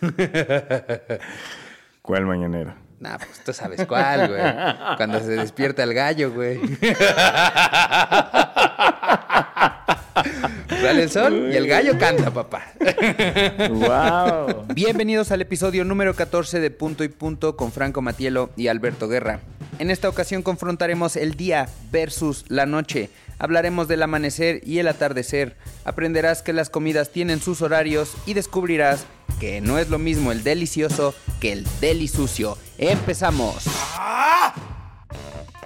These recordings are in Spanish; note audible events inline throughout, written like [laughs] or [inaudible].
[laughs] ¿Cuál mañanero? Nah, pues tú sabes cuál, güey. Cuando se despierta el gallo, güey. Sale el sol y el gallo canta, papá. ¡Wow! Bienvenidos al episodio número 14 de Punto y Punto con Franco Matielo y Alberto Guerra. En esta ocasión confrontaremos el día versus la noche. Hablaremos del amanecer y el atardecer. Aprenderás que las comidas tienen sus horarios y descubrirás que no es lo mismo el delicioso que el delisucio. ¡Empezamos!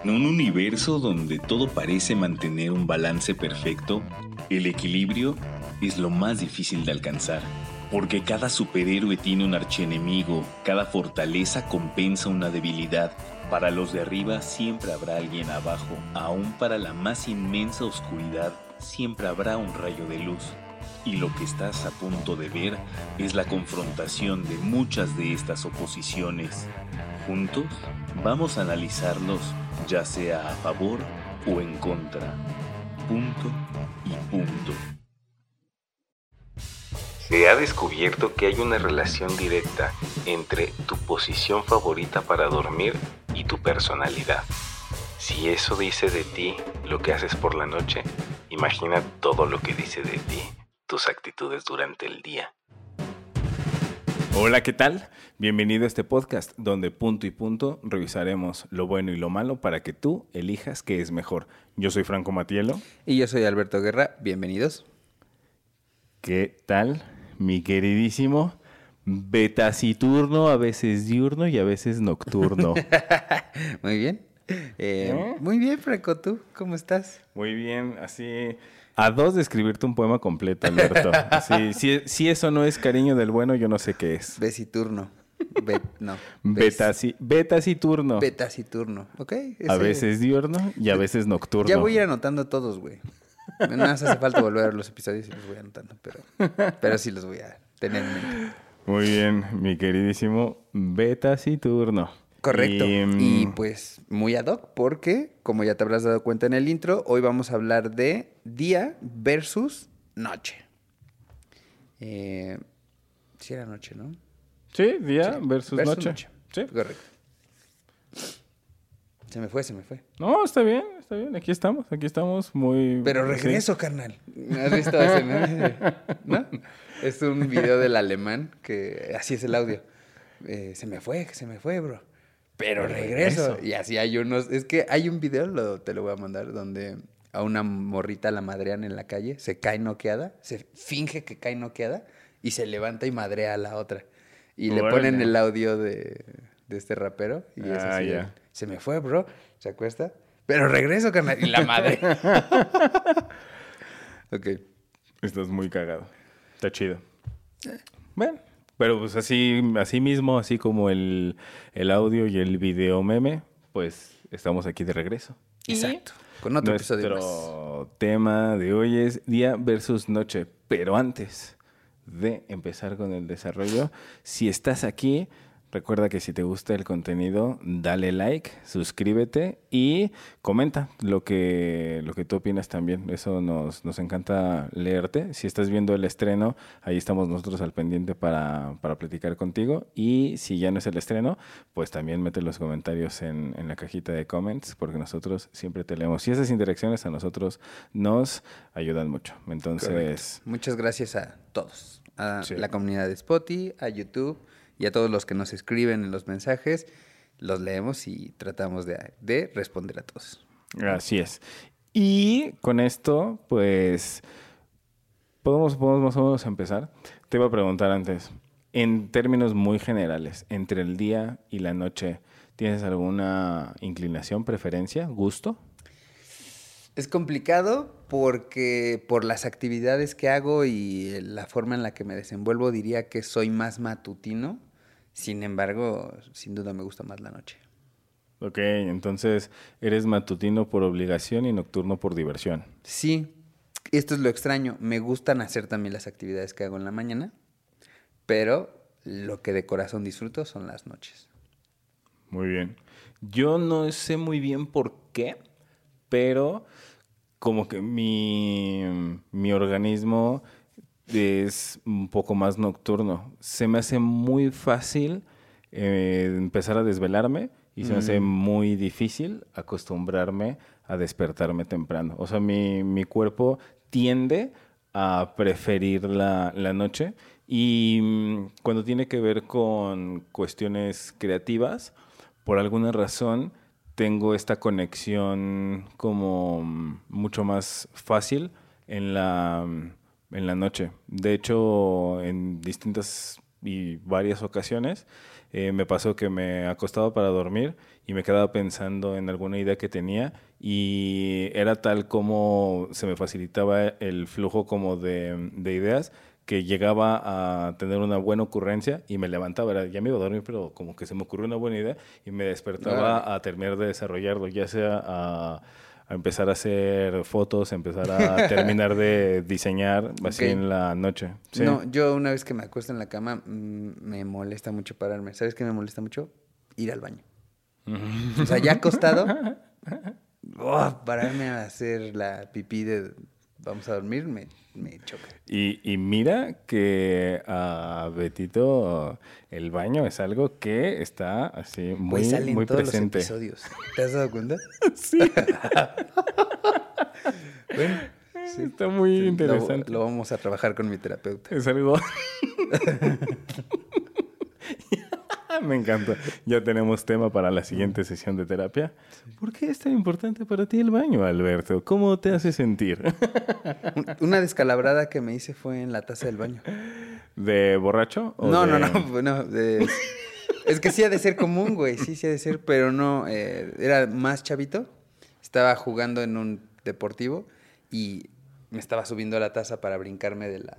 En un universo donde todo parece mantener un balance perfecto, el equilibrio es lo más difícil de alcanzar. Porque cada superhéroe tiene un archienemigo, cada fortaleza compensa una debilidad. Para los de arriba siempre habrá alguien abajo, aún para la más inmensa oscuridad siempre habrá un rayo de luz. Y lo que estás a punto de ver es la confrontación de muchas de estas oposiciones. Juntos vamos a analizarlos ya sea a favor o en contra. Punto y punto. Se ha descubierto que hay una relación directa entre tu posición favorita para dormir y tu personalidad. Si eso dice de ti lo que haces por la noche, imagina todo lo que dice de ti tus actitudes durante el día. Hola, ¿qué tal? Bienvenido a este podcast donde punto y punto revisaremos lo bueno y lo malo para que tú elijas qué es mejor. Yo soy Franco Matielo. Y yo soy Alberto Guerra. Bienvenidos. ¿Qué tal, mi queridísimo? Betaciturno, a veces diurno y a veces nocturno. [laughs] muy bien. Eh, ¿Eh? Muy bien, Franco. ¿Tú cómo estás? Muy bien, así a dos de escribirte un poema completo, Alberto. Sí, si, si eso no es cariño del bueno, yo no sé qué es. Besiturno. Bet, no. Betaci, betaciturno. Betaciturno. Ok. A veces diurno y a veces nocturno. Ya voy a ir anotando todos, güey. No más hace falta volver a ver los episodios y los voy anotando, pero, pero sí los voy a tener en mente. Muy bien, mi queridísimo Betaciturno. Correcto. Y, mm, Y, pues muy ad hoc, porque, como ya te habrás dado cuenta en el intro, hoy vamos a hablar de día versus noche. Eh, sí era noche, ¿no? Sí, día Sí, versus, versus noche. noche. Sí. Correcto. Se me fue, se me fue. No, está bien, está bien. Aquí estamos, aquí estamos muy... Pero sí. regreso, carnal. ¿Has visto ese, no? [laughs] ¿No? Es un video del alemán que así es el audio. Eh, se me fue, se me fue, bro. Pero regreso. regreso. Y así hay unos. Es que hay un video, lo- te lo voy a mandar, donde a una morrita la madrean en la calle, se cae noqueada, se finge que cae noqueada y se levanta y madrea a la otra. Y le ponen el audio de, de este rapero y es Ah, así. ya. Se me fue, bro. Se acuesta. Pero regreso, carnal. Y la madre. [laughs] ok. Estás muy cagado. Está chido. Bueno, pero pues así, así mismo, así como el, el audio y el video meme, pues estamos aquí de regreso. Exacto. Con otro episodio más. Nuestro tema de hoy es día versus noche. Pero antes de empezar con el desarrollo, si estás aquí, recuerda que si te gusta el contenido, dale like, suscríbete y comenta lo que, lo que tú opinas también. Eso nos, nos encanta leerte. Si estás viendo el estreno, ahí estamos nosotros al pendiente para, para platicar contigo. Y si ya no es el estreno, pues también mete los comentarios en, en la cajita de comments, porque nosotros siempre te leemos. Y esas interacciones a nosotros nos ayudan mucho. Entonces, Correcto. Muchas gracias a todos. A Sí. la comunidad de Spotify, a YouTube y a todos los que nos escriben en los mensajes. Los leemos y tratamos de, de responder a todos. Así es. Y con esto, pues, podemos, podemos más o menos empezar. Te iba a preguntar antes, en términos muy generales, entre el día y la noche, ¿tienes alguna inclinación, preferencia, gusto? Es complicado porque por las actividades que hago y la forma en la que me desenvuelvo diría que soy más matutino. Sin embargo, sin duda me gusta más la noche. Ok, entonces eres matutino por obligación y nocturno por diversión. Sí, esto es lo extraño. Me gustan hacer también las actividades que hago en la mañana, pero lo que de corazón disfruto son las noches. Muy bien. Yo no sé muy bien por qué, pero como que mi, mi organismo es un poco más nocturno. Se me hace muy fácil eh, empezar a desvelarme y se me hace muy difícil acostumbrarme a despertarme temprano. O sea, mi, mi cuerpo tiende a preferir la, la noche y mm, cuando tiene que ver con cuestiones creativas, por alguna razón tengo esta conexión como mm, mucho más fácil en la, mm, en la noche. De hecho, en distintas y varias ocasiones eh, me pasó que me acostaba para dormir y me quedaba pensando en alguna idea que tenía y era tal como se me facilitaba el flujo como de, de ideas que llegaba a tener una buena ocurrencia y me levantaba, era, ya me iba a dormir, pero como que se me ocurrió una buena idea y me despertaba a terminar de desarrollarlo, ya sea a, a empezar a hacer fotos, empezar a [laughs] terminar de diseñar así en la noche. Sí. No, yo una vez que me acuesto en la cama mm, me molesta mucho pararme. ¿Sabes qué me molesta mucho? Ir al baño. O sea, ya acostado, [laughs] oh, pararme a hacer la pipí de vamos a dormir me, me choca. Y, y mira que a Betito el baño es algo que está así muy, Pues salen muy todos presente. los episodios. ¿Te has dado cuenta? [laughs] Sí. [laughs] Bueno, sí. Está muy Sí, interesante. Lo, lo vamos a trabajar con mi terapeuta. Es algo. [laughs] Me encanta. Ya tenemos tema para la siguiente sesión de terapia. ¿Por qué es tan importante para ti el baño, Alberto? ¿Cómo te hace sentir? Un- [laughs] Una descalabrada que me hice fue en la taza del baño. ¿De borracho? o No, no, [laughs] no, de- es que sí ha de ser común, güey, sí, sí ha de ser, pero no, eh, era más chavito, estaba jugando en un deportivo y me estaba subiendo a la taza para brincarme de la,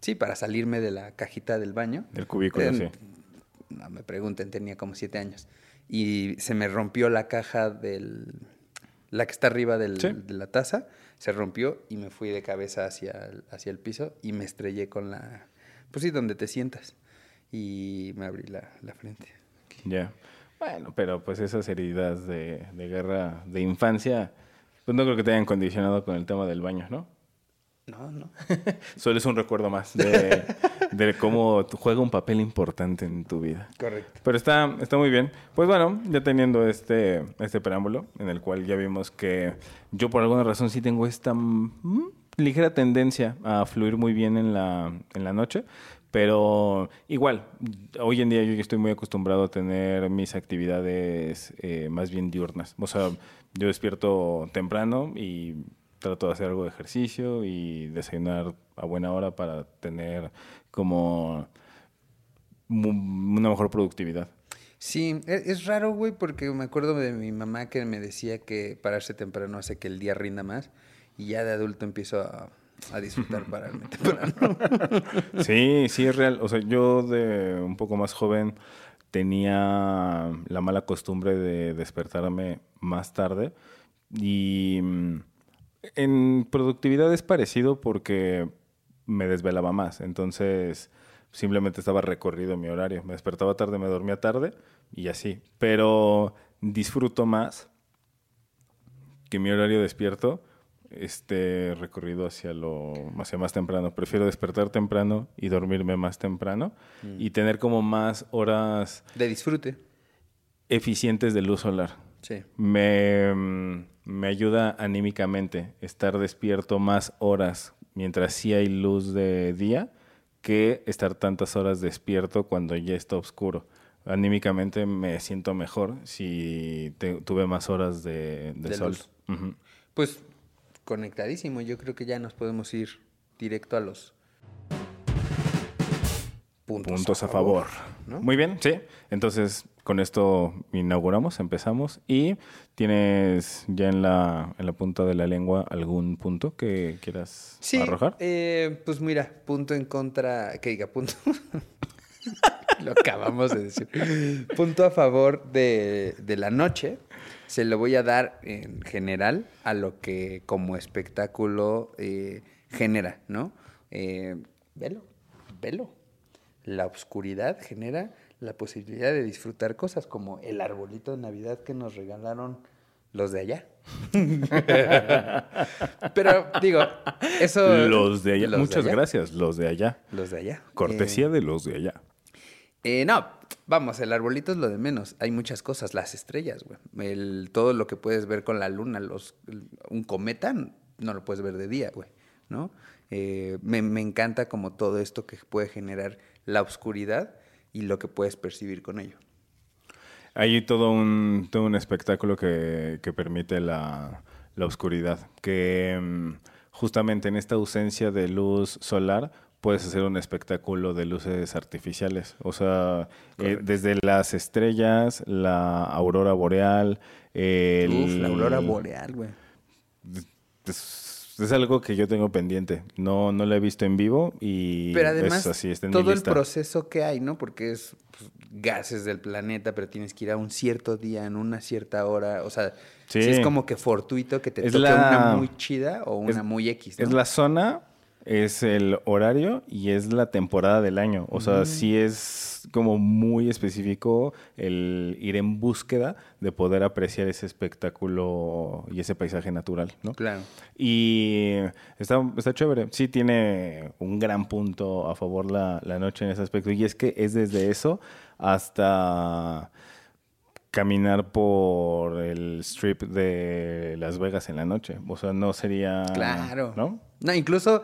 sí, para salirme de la cajita del baño. Del cubículo, Eh, sí. No me pregunten, tenía como siete años. Y se me rompió la caja del, la que está arriba del- Sí. de la taza, se rompió y me fui de cabeza hacia el, hacia el piso y me estrellé con la, pues sí, donde te sientas. Y me abrí la, la frente. Ya. Bueno, pero pues esas heridas de, de guerra de infancia, pues no creo que te hayan condicionado con el tema del baño, ¿no? No, no. [laughs] Solo es un recuerdo más de, de cómo juega un papel importante en tu vida. Correcto. Pero está, está muy bien. Pues bueno, ya teniendo este, este preámbulo, en el cual ya vimos que yo por alguna razón sí tengo esta mm, ligera tendencia a fluir muy bien en la, en la noche. Pero igual, hoy en día yo estoy muy acostumbrado a tener mis actividades eh, más bien diurnas. O sea, yo despierto temprano y trato de hacer algo de ejercicio y desayunar a buena hora para tener como una mejor productividad. Sí, e- es, raro, güey, porque me acuerdo de mi mamá que me decía que pararse temprano hace que el día rinda más. Y ya de adulto empiezo a, a disfrutar [laughs] pararme temprano. [laughs] Sí, sí es real. O sea, yo de un poco más joven tenía la mala costumbre de despertarme más tarde y mm, en productividad es parecido porque me desvelaba más. Entonces simplemente estaba recorrido mi horario. Me despertaba tarde, me dormía tarde y así. Pero disfruto más que mi horario despierto esté recorrido hacia lo hacia más temprano. Prefiero despertar temprano y dormirme más temprano y tener como más horas De disfrute. eficientes de luz solar. Sí. Me, mm, me ayuda anímicamente estar despierto más horas mientras sí hay luz de día que estar tantas horas despierto cuando ya está oscuro. Anímicamente me siento mejor si te- tuve más horas de, de De sol. Pues conectadísimo. Yo creo que ya nos podemos ir directo a los puntos, Puntos a favor. ¿no? Muy bien, sí. Entonces, con esto inauguramos, empezamos. ¿Y tienes ya en la, en la punta de la lengua algún punto que quieras Sí, arrojar? eh, pues mira, punto en contra, que diga punto. [laughs] lo acabamos de decir. Punto a favor de, de la noche. Se lo voy a dar en general a lo que como espectáculo eh, genera, ¿no? Eh, velo, velo. La oscuridad genera la posibilidad de disfrutar cosas como el arbolito de Navidad que nos regalaron Los de allá. [laughs] Pero digo, eso... Los de allá. los de Muchas allá. gracias, los de allá. Los de allá. Cortesía de los de allá. Eh, no, vamos, el arbolito es lo de menos. Hay muchas cosas, las estrellas, güey. El, todo lo que puedes ver con la luna, los, un cometa, no lo puedes ver de día, güey, ¿no? Eh, me, me encanta como todo esto que puede generar la oscuridad y lo que puedes percibir con ello. Hay todo un, todo un espectáculo que, que permite la, la oscuridad, que mm, justamente en esta ausencia de luz solar puedes hacer un espectáculo de luces artificiales. O sea, eh, desde las estrellas, la aurora boreal, el... Uf, la aurora boreal, güey. Es, algo que yo tengo pendiente. No, no lo he visto en vivo y Pero además, es así, está en mi todo el proceso que hay, ¿no? Porque es pues, gases del planeta, pero tienes que ir a un cierto día, en una cierta hora. O sea, Sí. sí es como que fortuito que te Es toque la- una muy chida o una es- muy X, ¿no? Es la zona, es el horario y es la temporada del año. O Mm. sea, sí es como muy específico el ir en búsqueda de poder apreciar ese espectáculo y ese paisaje natural, ¿no? Claro. Y está, está chévere. Sí tiene un gran punto a favor la, la noche en ese aspecto. Y es que es desde eso hasta caminar por el strip de Las Vegas en la noche. O sea, no sería... Claro. ¿No? No, incluso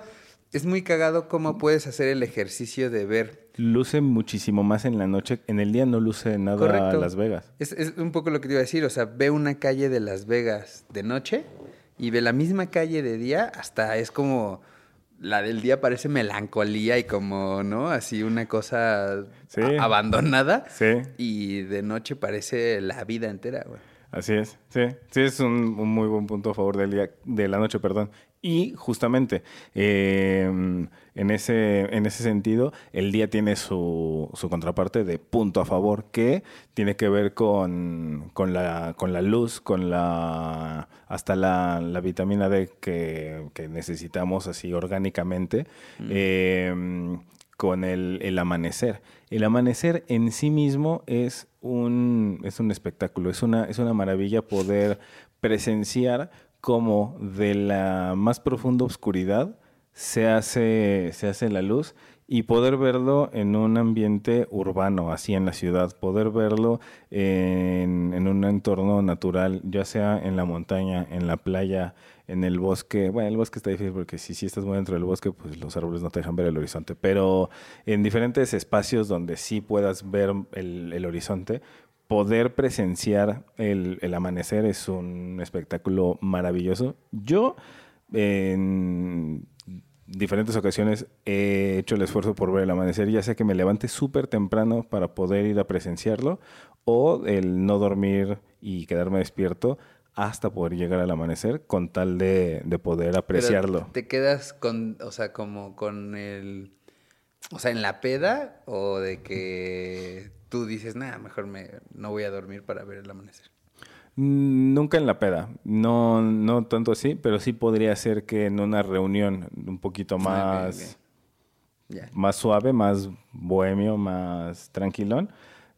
es muy cagado cómo puedes hacer el ejercicio de ver. Luce muchísimo más en la noche. En el día no luce nada Correcto. Las Vegas. Es, es un poco lo que te iba a decir. O sea, ve una calle de Las Vegas de noche y ve la misma calle de día, hasta es como. La del día parece melancolía y como, ¿no? Así una cosa Sí. a- abandonada. Sí. Y de noche parece la vida entera, güey. Así es, sí, sí es un, un muy buen punto a favor del día, de la noche, perdón. Y justamente eh, en, ese, en ese sentido, el día tiene su, su contraparte de punto a favor, que tiene que ver con, con, la, con la luz, con la hasta la, la vitamina D que, que necesitamos así orgánicamente. eh, con el, el amanecer. El amanecer en sí mismo es un, es un espectáculo, es una, es una maravilla poder presenciar cómo de la más profunda oscuridad se hace, se hace la luz y poder verlo en un ambiente urbano, así en la ciudad, poder verlo en, en un entorno natural, ya sea en la montaña, en la playa, en el bosque. Bueno, el bosque está difícil porque si, si estás muy dentro del bosque, pues los árboles no te dejan ver el horizonte, pero en diferentes espacios donde sí puedas ver el, el horizonte, poder presenciar el, el amanecer es un espectáculo maravilloso. Yo, en diferentes ocasiones he hecho el esfuerzo por ver el amanecer, ya sea que me levante súper temprano para poder ir a presenciarlo o el no dormir y quedarme despierto hasta poder llegar al amanecer con tal de, de poder Pero apreciarlo. ¿Te quedas con, o sea, como con el, o sea, en la peda o de que tú dices, nada, mejor me, no voy a dormir para ver el amanecer? Mm, Nunca en la peda, no, no tanto así, pero sí podría ser que en una reunión un poquito Ah, más, más suave, más bohemio, más tranquilón,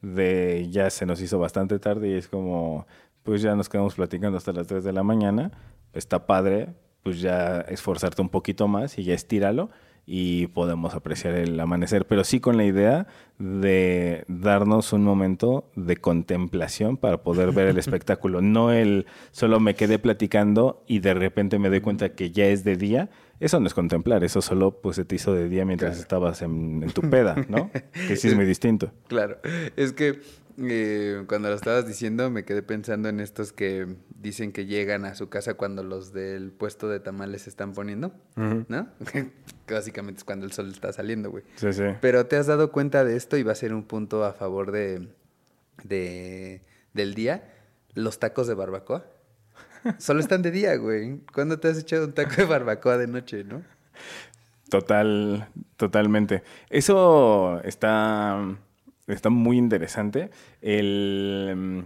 de ya se nos hizo bastante tarde y es como, pues ya nos quedamos platicando hasta las 3 de la mañana, está padre, pues ya esforzarte un poquito más y ya estíralo y podemos apreciar el amanecer, pero sí con la idea de darnos un momento de contemplación para poder ver el [laughs] espectáculo, no el solo me quedé platicando y de repente me doy cuenta que ya es de día, eso no es contemplar, eso solo pues se te hizo de día mientras estabas en, en tu peda, ¿no? [laughs] Que sí es muy distinto. Claro, es que eh, cuando lo estabas diciendo me quedé pensando en estos que dicen que llegan a su casa cuando los del puesto de tamales se están poniendo, ¿no? que [laughs] básicamente es cuando el sol está saliendo, güey. Sí, sí. Pero te has dado cuenta de esto y va a ser un punto a favor de, de del día, los tacos de barbacoa. Solo están de día, güey. ¿Cuándo te has echado un taco de barbacoa de noche, no? Total, totalmente. Eso está, está muy interesante. El mm,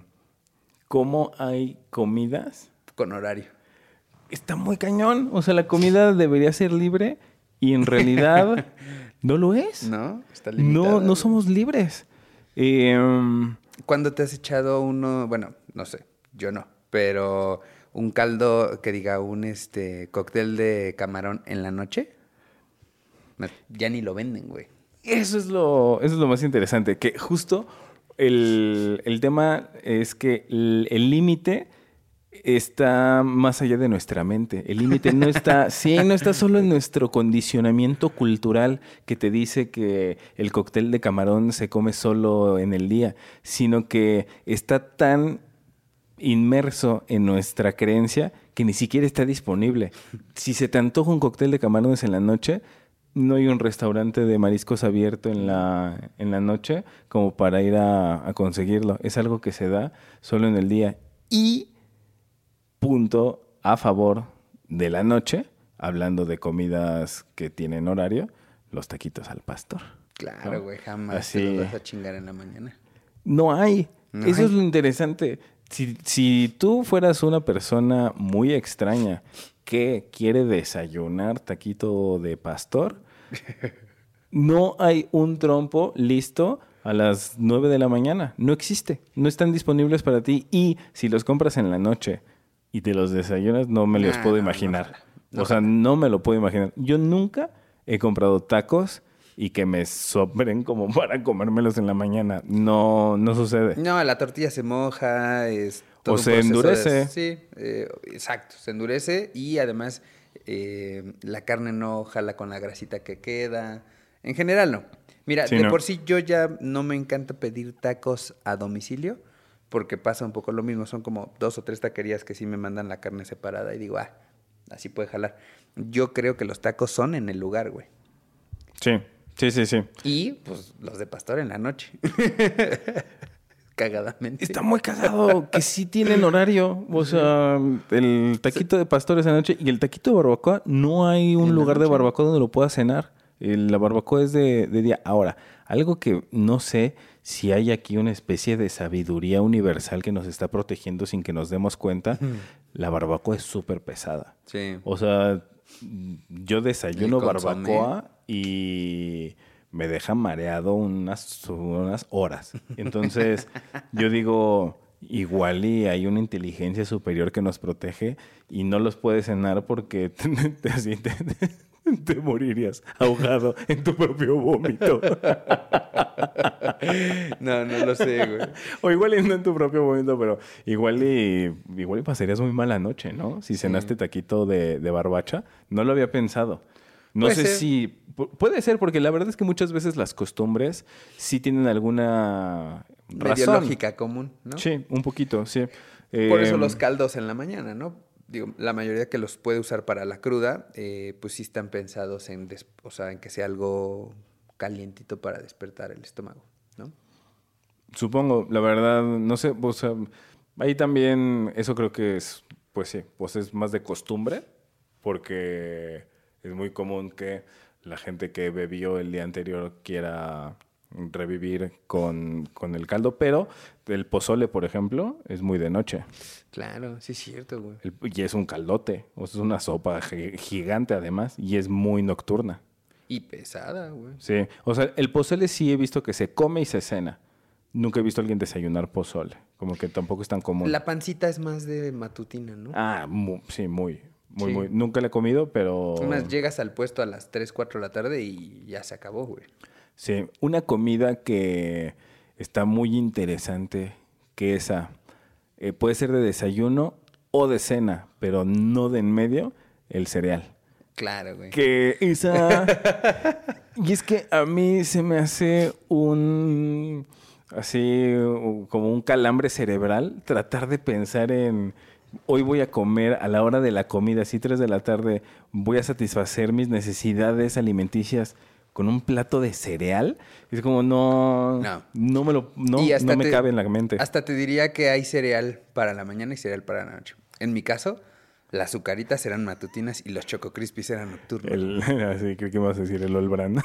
cómo hay comidas. Con horario. Está muy cañón. O sea, la comida debería ser libre y en realidad [laughs] no lo es. ¿No? Está No, limitada, no güey. somos libres. Eh, mm, ¿Cuándo te has echado uno? Bueno, no sé, yo no. Pero un caldo que diga un este cóctel de camarón en la noche, ya ni lo venden, güey. Eso es lo, eso es lo más interesante, que justo el, el tema es que el límite está más allá de nuestra mente. El límite no está, [laughs] sí, no está solo en nuestro condicionamiento cultural que te dice que el cóctel de camarón se come solo en el día, sino que está tan inmerso en nuestra creencia que ni siquiera está disponible. Si se te antoja un cóctel de camarones en la noche, no hay un restaurante de mariscos abierto en la, en la noche como para ir a, a conseguirlo. Es algo que se da solo en el día. Y punto a favor de la noche, hablando de comidas que tienen horario, los taquitos al pastor. Claro, ¿no? güey, jamás Así. te los vas a chingar en la mañana. No hay. No Eso hay. es lo interesante. Si, si tú fueras una persona muy extraña que quiere desayunar taquito de pastor, no hay un trompo listo a las 9 de la mañana. No existe. No están disponibles para ti. Y si los compras en la noche y te los desayunas, no me los puedo no, imaginar. No o sea, no me lo puedo imaginar. Yo nunca he comprado tacos y que me sobren como [laughs] para comérmelos en la mañana. No, no sucede. No, la tortilla se moja, es O se de- endurece. sí, eh, exacto, se endurece y además eh, la carne no jala con la grasita que queda. En general no. Mira, Sí, de no. por sí yo ya no me encanta pedir tacos a domicilio porque pasa un poco lo mismo. Son como dos o tres taquerías que sí me mandan la carne separada y digo, ah, así puede jalar. Yo creo que los tacos son en el lugar, güey. Sí, sí, sí, sí. Y pues los de pastor en la noche. [laughs] Cagadamente. Está muy cagado que sí tienen horario. O sea, el taquito de pastor esa noche y el taquito de barbacoa, no hay un En lugar de barbacoa donde lo puedas cenar. La barbacoa es de, de día. Ahora, algo que no sé si hay aquí una especie de sabiduría universal que nos está protegiendo sin que nos demos cuenta. La barbacoa es súper pesada. Sí. O sea, yo desayuno barbacoa y me deja mareado unas, unas horas. Entonces, yo digo, igual y hay una inteligencia superior que nos protege y no los puedes cenar porque [laughs] te, te- así te- te morirías ahogado en tu propio vómito. No, no lo sé, güey. O igual y no en tu propio vómito, pero igual y, igual y pasarías muy mala noche, ¿no? Si cenaste taquito de, de barbacha. No lo había pensado. No Puede sé ser. si... pu- Puede ser, porque la verdad es que muchas veces las costumbres sí tienen alguna razón. lógica común, ¿no? Sí, un poquito, sí. Por eso Em, los caldos en la mañana, ¿no? Digo, la mayoría que los puede usar para la cruda, eh, pues sí están pensados en, o sea, en que sea algo calientito para despertar el estómago, ¿no? Supongo, la verdad, no sé, o sea, ahí también eso creo que es, pues sí, pues es más de costumbre, porque es muy común que la gente que bebió el día anterior quiera revivir con, con el caldo, pero el pozole, por ejemplo, es muy de noche. Claro, sí es cierto, güey. El- y es un caldote, o sea, es una sopa gi- gigante además, y es muy nocturna. Y pesada, güey. Sí, o sea, el pozole sí he visto que se come y se cena. Nunca he visto a alguien desayunar pozole, como que tampoco es tan común. La pancita es más de matutina, ¿no? Ah, mu- sí, muy, muy, Sí. muy. Nunca la he comido, pero... Además, llegas al puesto a las 3, 4 de la tarde y ya se acabó, güey. Sí, una comida que está muy interesante, que esa eh, puede ser de desayuno o de cena, pero no de en medio, el cereal. Claro, güey. Que esa... [laughs] y es que a mí se me hace un... Así como un calambre cerebral tratar de pensar en... Hoy voy a comer a la hora de la comida, así 3 de la tarde, voy a satisfacer mis necesidades alimenticias con un plato de cereal. Es como no... No. No, me lo... No, Y hasta no me te- cabe en la mente. Hasta te diría que hay cereal para la mañana y cereal para la noche. En mi caso, las azucaritas eran matutinas y los choco crispies eran nocturnos. El, [laughs] así creo que vas a decir el Olbran.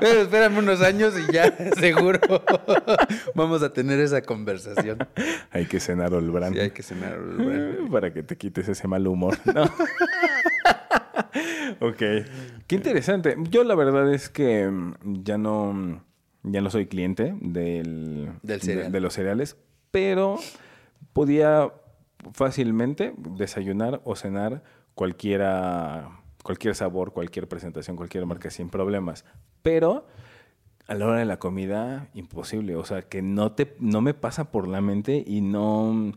Pero [laughs] espérame unos años y ya, [laughs] seguro, vamos a tener esa conversación. hay que cenar Olbran. Sí, hay que cenar. güey. Para que te quites ese mal humor. No. ok. Qué interesante. Yo la verdad es que mm, ya no, mm, ya no soy cliente del, Del de- cereal. De, los cereales, pero podía fácilmente desayunar o cenar cualquiera, cualquier sabor, cualquier presentación, cualquier marca sin problemas. Pero a la hora de la comida, imposible. O sea, que no, te, no me pasa por la mente y no...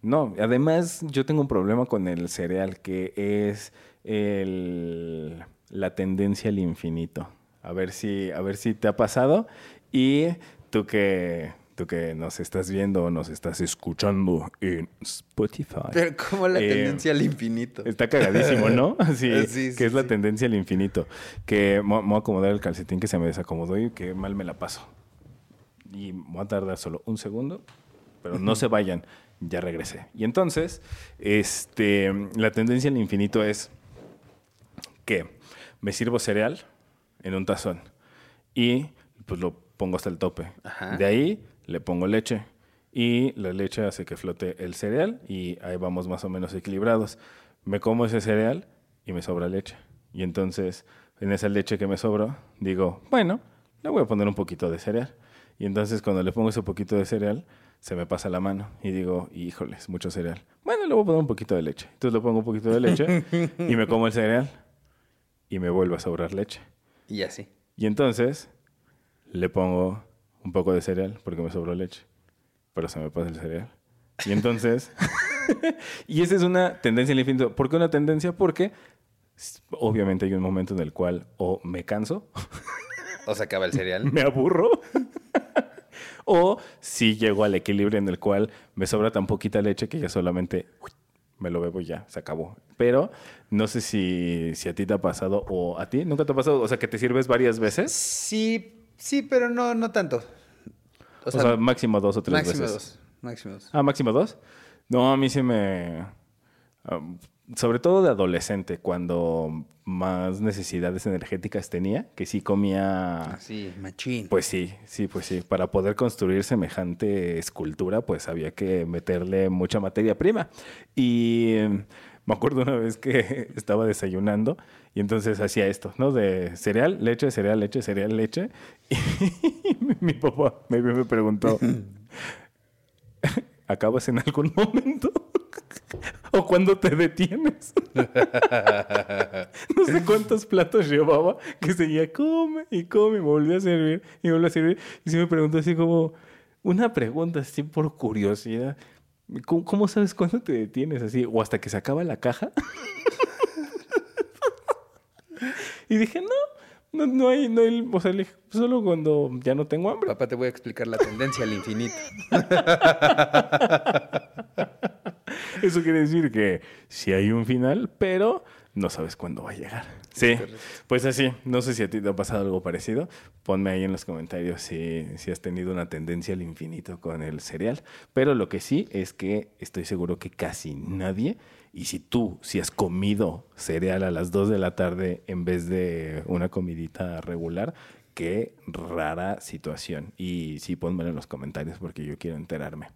No, además yo tengo un problema con el cereal, que es el, la tendencia al infinito. A ver si, a ver si te ha pasado. Y tú que tú que nos estás viendo o nos estás escuchando en Spotify. Pero como la Eh, tendencia al infinito. Está cagadísimo, ¿no? [laughs] Sí, Sí, sí, que es la sí. tendencia al infinito. Que me voy a acomodar el calcetín que se me desacomodó y que mal me la paso. Y voy a tardar solo un segundo, pero no se vayan, ya regresé. Y entonces, este, la tendencia al infinito es que me sirvo cereal en un tazón y pues lo pongo hasta el tope. Ajá. De ahí le pongo leche y la leche hace que flote el cereal y ahí vamos más o menos equilibrados. Me como ese cereal y me sobra leche. Y entonces, en esa leche que me sobró, digo, bueno, le voy a poner un poquito de cereal. Y entonces cuando le pongo ese poquito de cereal, se me pasa la mano y digo, híjoles, mucho cereal. Bueno, le voy a poner un poquito de leche. Entonces le pongo un poquito de leche y me como el cereal y me vuelve a sobrar leche. Y así. Y entonces le pongo un poco de cereal porque me sobró leche, pero se me pasa el cereal. Y entonces, [laughs] [laughs] y esa es una tendencia al infinito. ¿Por qué una tendencia? Porque obviamente hay un momento en el cual o me canso, O se acaba el cereal. [laughs] me aburro, o si llego al equilibrio en el cual me sobra tan poquita leche que ya solamente uy, me lo bebo y ya, se acabó. Pero no sé si, si a ti te ha pasado o a ti, ¿nunca te ha pasado? O sea, que te sirves varias veces. Sí, sí, pero no, no tanto. O sea, máximo dos o tres máximo veces. dos. Máximo dos. Ah, máximo dos. No, a mí sí me... um, sobre todo de adolescente, cuando más necesidades energéticas tenía, que sí comía... Así, machín. Pues sí, sí, pues sí. Para poder construir semejante escultura, pues había que meterle mucha materia prima. Y eh, me acuerdo una vez que [laughs] estaba desayunando y entonces hacía esto, ¿no? De cereal, leche, cereal, leche, cereal, leche. [laughs] Y mi papá me, me preguntó, [laughs] ¿acabas en algún momento? [laughs] ¿O cuando te detienes? No sé cuántos platos llevaba que seguía come y come, y me volvió a servir y me volvió a servir. Y sí me preguntó así como una pregunta así por curiosidad. ¿Cómo, cómo sabes cuándo te detienes así? ¿O hasta que se acaba la caja? Y dije, no, no, no hay, no hay, o sea, le dije, solo cuando ya no tengo hambre. Papá, te voy a explicar la tendencia al infinito. [laughs] Eso quiere decir que sí hay un final, pero no sabes cuándo va a llegar. Sí, pues así. No sé si a ti te ha pasado algo parecido. Ponme ahí en los comentarios si, si has tenido una tendencia al infinito con el cereal. Pero lo que sí es que estoy seguro que casi nadie, y si tú, si has comido cereal a las 2 de la tarde en vez de una comidita regular, qué rara situación. Y sí, ponmelo en los comentarios porque yo quiero enterarme.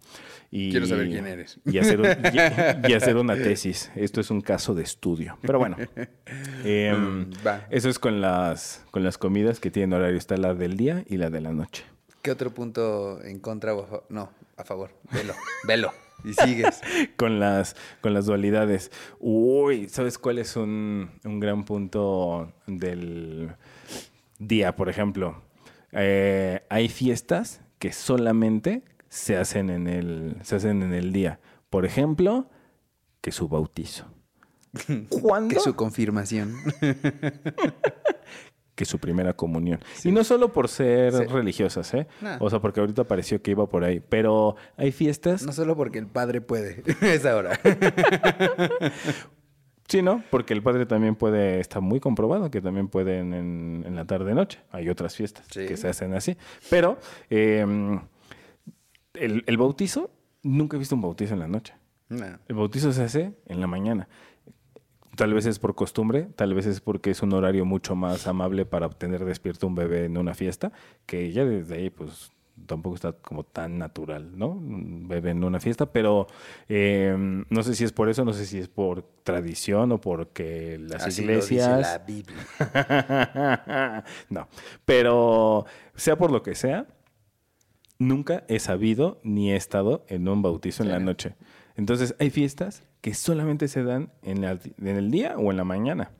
Y, Quiero saber quién eres. Y hacer, un- y- y [laughs] hacer una tesis. Esto es un caso de estudio. Pero bueno, [laughs] em, Mm, eso es con las, con las comidas que tienen horario. Está la del día y la de la noche. ¿Qué otro punto en contra o a favor? No, a favor. Velo, velo. Y sigues. [laughs] con las, con las dualidades. Uy, ¿sabes cuál es un, un gran punto del día, por ejemplo? Eh, hay fiestas que solamente se hacen en el, se hacen en el día. Por ejemplo, que su bautizo. [laughs] ¿Cuándo? Que su confirmación. [laughs] que su primera comunión. Y no solo por ser Sí. religiosas, ¿eh? Nah. O sea, porque ahorita pareció que iba por ahí. Pero hay fiestas No solo porque el padre puede. [laughs] es ahora. [laughs] Sí, ¿no? Porque el padre también puede, está muy comprobado que también pueden en, en la tarde-noche. Hay otras fiestas Sí. que se hacen así. Pero eh, el, el bautizo, nunca he visto un bautizo en la noche. No. El bautizo se hace en la mañana. Tal vez es por costumbre, tal vez es porque es un horario mucho más amable para obtener despierto un bebé en una fiesta, que ya desde ahí pues tampoco está como tan natural, ¿no? Un bebé en una fiesta, pero eh, no sé si es por eso, no sé si es por tradición o porque las Así lo dice la iglesias... Biblia. [laughs] no, pero sea por lo que sea, nunca he sabido ni he estado en un bautizo en la noche. Entonces, hay fiestas que solamente se dan en, en el día o en la mañana.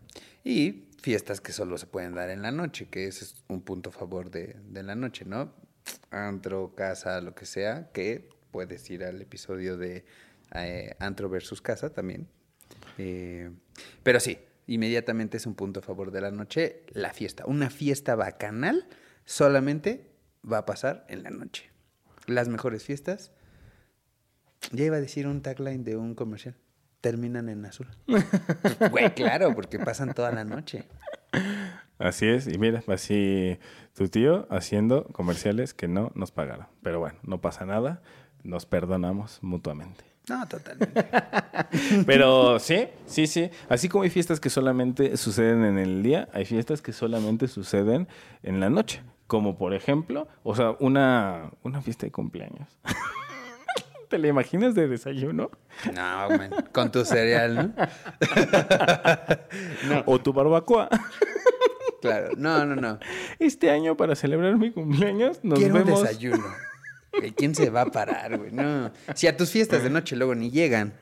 Y fiestas que solo se pueden dar en la noche, que ese es un punto a favor de, de la noche, ¿no? Antro, casa, lo que sea, que puedes ir al episodio de eh, Antro versus Casa también. Eh, pero sí, inmediatamente es un punto a favor de la noche, la fiesta. Una fiesta bacanal solamente va a pasar en la noche. Las mejores fiestas, ya iba a decir un tagline de un comercial, terminan en azul. [laughs] Güey, claro, porque pasan toda la noche. Así es, y mira, así tu tío haciendo comerciales que no nos pagaron. Pero bueno, no pasa nada, nos perdonamos mutuamente. No, totalmente. [laughs] Pero sí, sí, sí. Así como hay fiestas que solamente suceden en el día, hay fiestas que solamente suceden en la noche. Como por ejemplo, o sea, una, una fiesta de cumpleaños. [laughs] ¿Te la imaginas de desayuno? No, man, con tu cereal, ¿no? [laughs] no. O tu barbacoa. Claro, no, no, no. Este año para celebrar mi cumpleaños nos Quiero vemos. un desayuno. ¿Quién se va a parar, güey? No. Si a tus fiestas de noche luego ni llegan,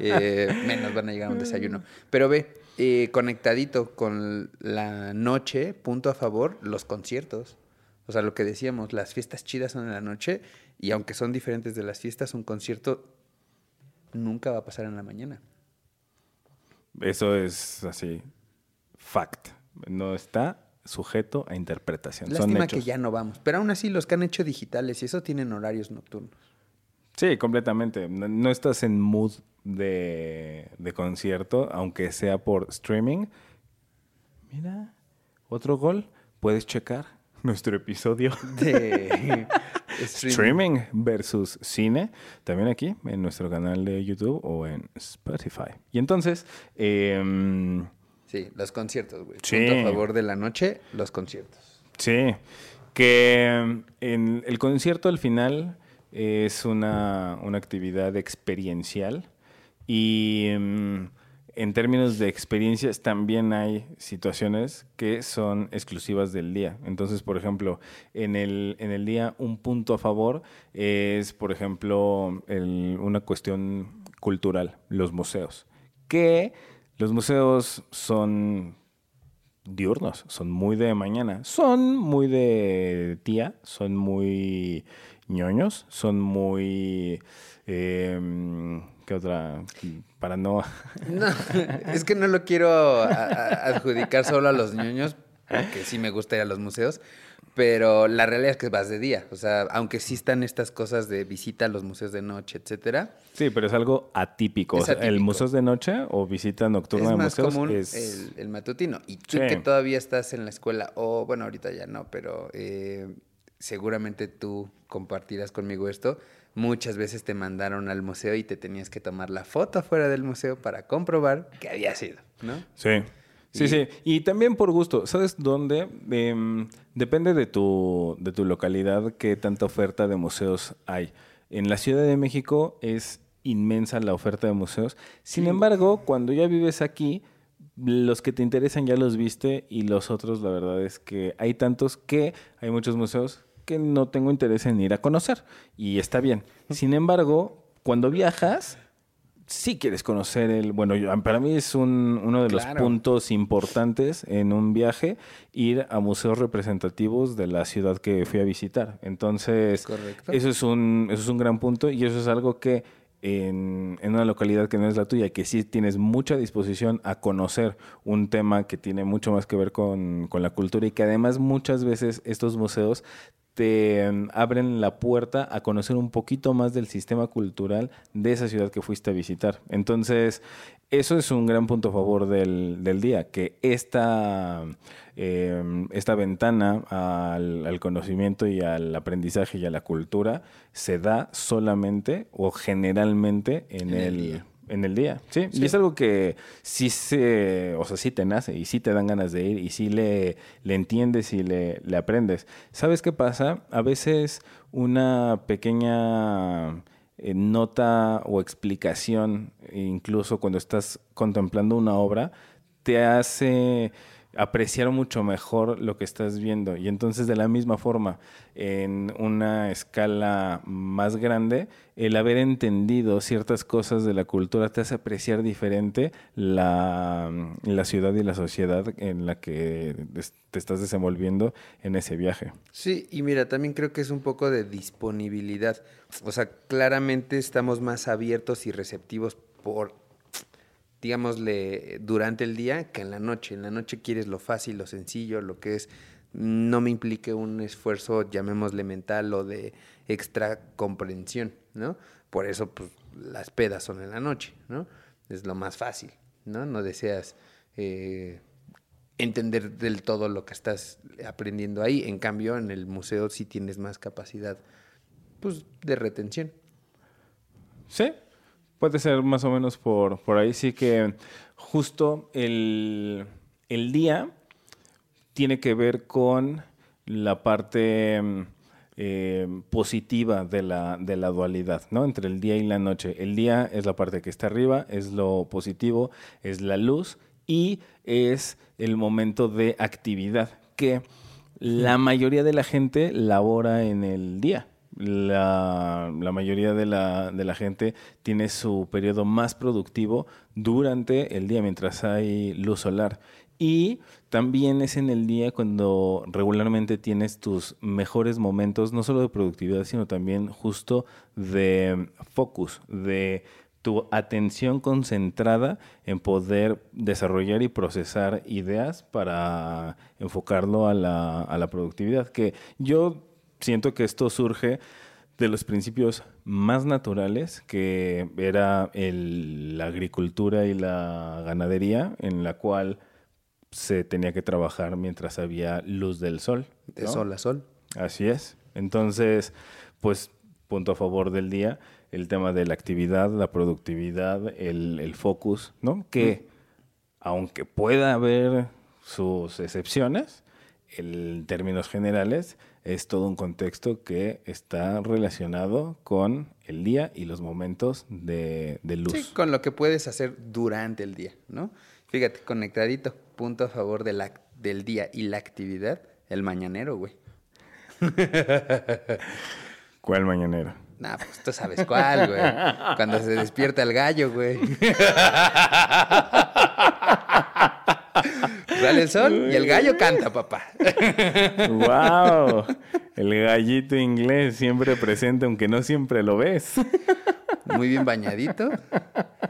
eh, menos van a llegar a un desayuno. Pero ve, eh, conectadito con la noche, punto a favor, los conciertos. O sea, lo que decíamos, las fiestas chidas son en la noche y aunque son diferentes de las fiestas, un concierto nunca va a pasar en la mañana. Eso es así, fact. No está sujeto a interpretación. Son Lástima hechos. que ya no vamos. Pero aún así, los que han hecho digitales y eso tienen horarios nocturnos. Sí, completamente. No, no estás en mood de, de concierto, aunque sea por streaming. Mira, otro gol. Puedes checar nuestro episodio De streaming versus cine, también aquí en nuestro canal de YouTube o en Spotify. Y entonces, em, Sí, los conciertos, güey. Sí. Punto a favor de la noche, los conciertos. Sí, que en el concierto al final es una, una actividad experiencial y mm, en términos de experiencias también hay situaciones que son exclusivas del día. Entonces, por ejemplo, en el, en el día un punto a favor es, por ejemplo, una cuestión cultural, los museos, que los museos son diurnos, son muy de mañana, son muy de tía, son muy ñoños, son muy... Eh, ¿Qué otra? Para no... No, es que no lo quiero adjudicar solo a los ñoños, porque sí me gusta ir a los museos, pero la realidad es que vas de día. O sea, aunque sí están estas cosas de visita a los museos de noche, etcétera, Sí, pero es algo atípico. Es O sea, El atípico. museos de noche o visita nocturna es de museos común es... el, el matutino. Y tú Sí. que todavía estás en la escuela, o bueno, ahorita ya no, pero eh, seguramente tú compartirás conmigo esto. Muchas veces te mandaron al museo y te tenías que tomar la foto afuera del museo para comprobar que había sido, ¿no? Sí. Sí, Y- sí. Y también por gusto. ¿Sabes dónde? Em, depende de tu, de tu localidad qué tanta oferta de museos hay. En la Ciudad de México es inmensa la oferta de museos. Sin embargo, cuando ya vives aquí, los que te interesan ya los viste y los otros, la verdad es que hay tantos que hay muchos museos que no tengo interés en ir a conocer. Y está bien. Sin embargo, cuando viajas, sí quieres conocer el... Bueno, yo- para mí es un- uno de los puntos importantes en un viaje ir a museos representativos de la ciudad que fui a visitar. Entonces, Correcto. eso es un, eso es un gran punto y eso es algo que en, en una localidad que no es la tuya, que sí tienes mucha disposición a conocer un tema que tiene mucho más que ver con, con la cultura y que además muchas veces estos museos te mm, abren la puerta a conocer un poquito más del sistema cultural de esa ciudad que fuiste a visitar. Entonces, eso es un gran punto a favor del, del día, que esta, eh, esta ventana al, al conocimiento y al aprendizaje y a la cultura se da solamente o generalmente en, En el. En el día. ¿sí? y es algo que sí se, o sea, sí te nace y sí te dan ganas de ir y sí le, le entiendes y le, le aprendes. ¿Sabes qué pasa? A veces una pequeña eh, nota o explicación, incluso cuando estás contemplando una obra, te hace apreciar mucho mejor lo que estás viendo. Y entonces, de la misma forma, en una escala más grande, el haber entendido ciertas cosas de la cultura te hace apreciar diferente la, la ciudad y la sociedad en la que te estás desenvolviendo en ese viaje. Sí, y mira, también creo que es un poco de disponibilidad. O sea, claramente estamos más abiertos y receptivos por digámosle, durante el día que en la noche. En la noche quieres lo fácil, lo sencillo, lo que es no me implique un esfuerzo, llamémosle mental o de extra comprensión, ¿no? Por eso, pues, las pedas son en la noche, ¿no? Es lo más fácil, ¿no? No deseas eh, entender del todo lo que estás aprendiendo ahí. En cambio, en el museo sí tienes más capacidad, pues, de retención. Sí, Puede ser más o menos por, por ahí. Sí que justo el, día tiene que ver con la parte eh, positiva de la, de la dualidad, ¿no? Entre el día y la noche. El día es la parte que está arriba, es lo positivo, es la luz y es el momento de actividad que la mayoría de la gente labora en el día la, mayoría de la, de la, gente tiene su periodo más productivo durante el día, mientras hay luz solar. Y también es en el día cuando regularmente tienes tus mejores momentos, no solo de productividad, sino también justo de focus, de tu atención concentrada en poder desarrollar y procesar ideas para enfocarlo a la, a la productividad. Que yo siento que esto surge de los principios más naturales, que era la agricultura y la ganadería, en la cual se tenía que trabajar mientras había luz del sol. De sol a sol. Así es. Entonces, pues, punto a favor del día, el tema de la actividad, la productividad, el, el focus, ¿no? Que, aunque pueda haber sus excepciones, en términos generales, es todo un contexto que está relacionado con el día y los momentos de, luz. Sí, con lo que puedes hacer durante el día, ¿no? Fíjate, conectadito, punto a favor de la, del día y la actividad, el mañanero, güey. [laughs] ¿Cuál mañanero? Nah, pues tú sabes cuál, güey. Cuando se despierta el gallo, güey. [laughs] Sale el sol y el gallo canta, papá. ¡Wow! [laughs] El gallito inglés siempre presente, aunque no siempre lo ves. Muy bien bañadito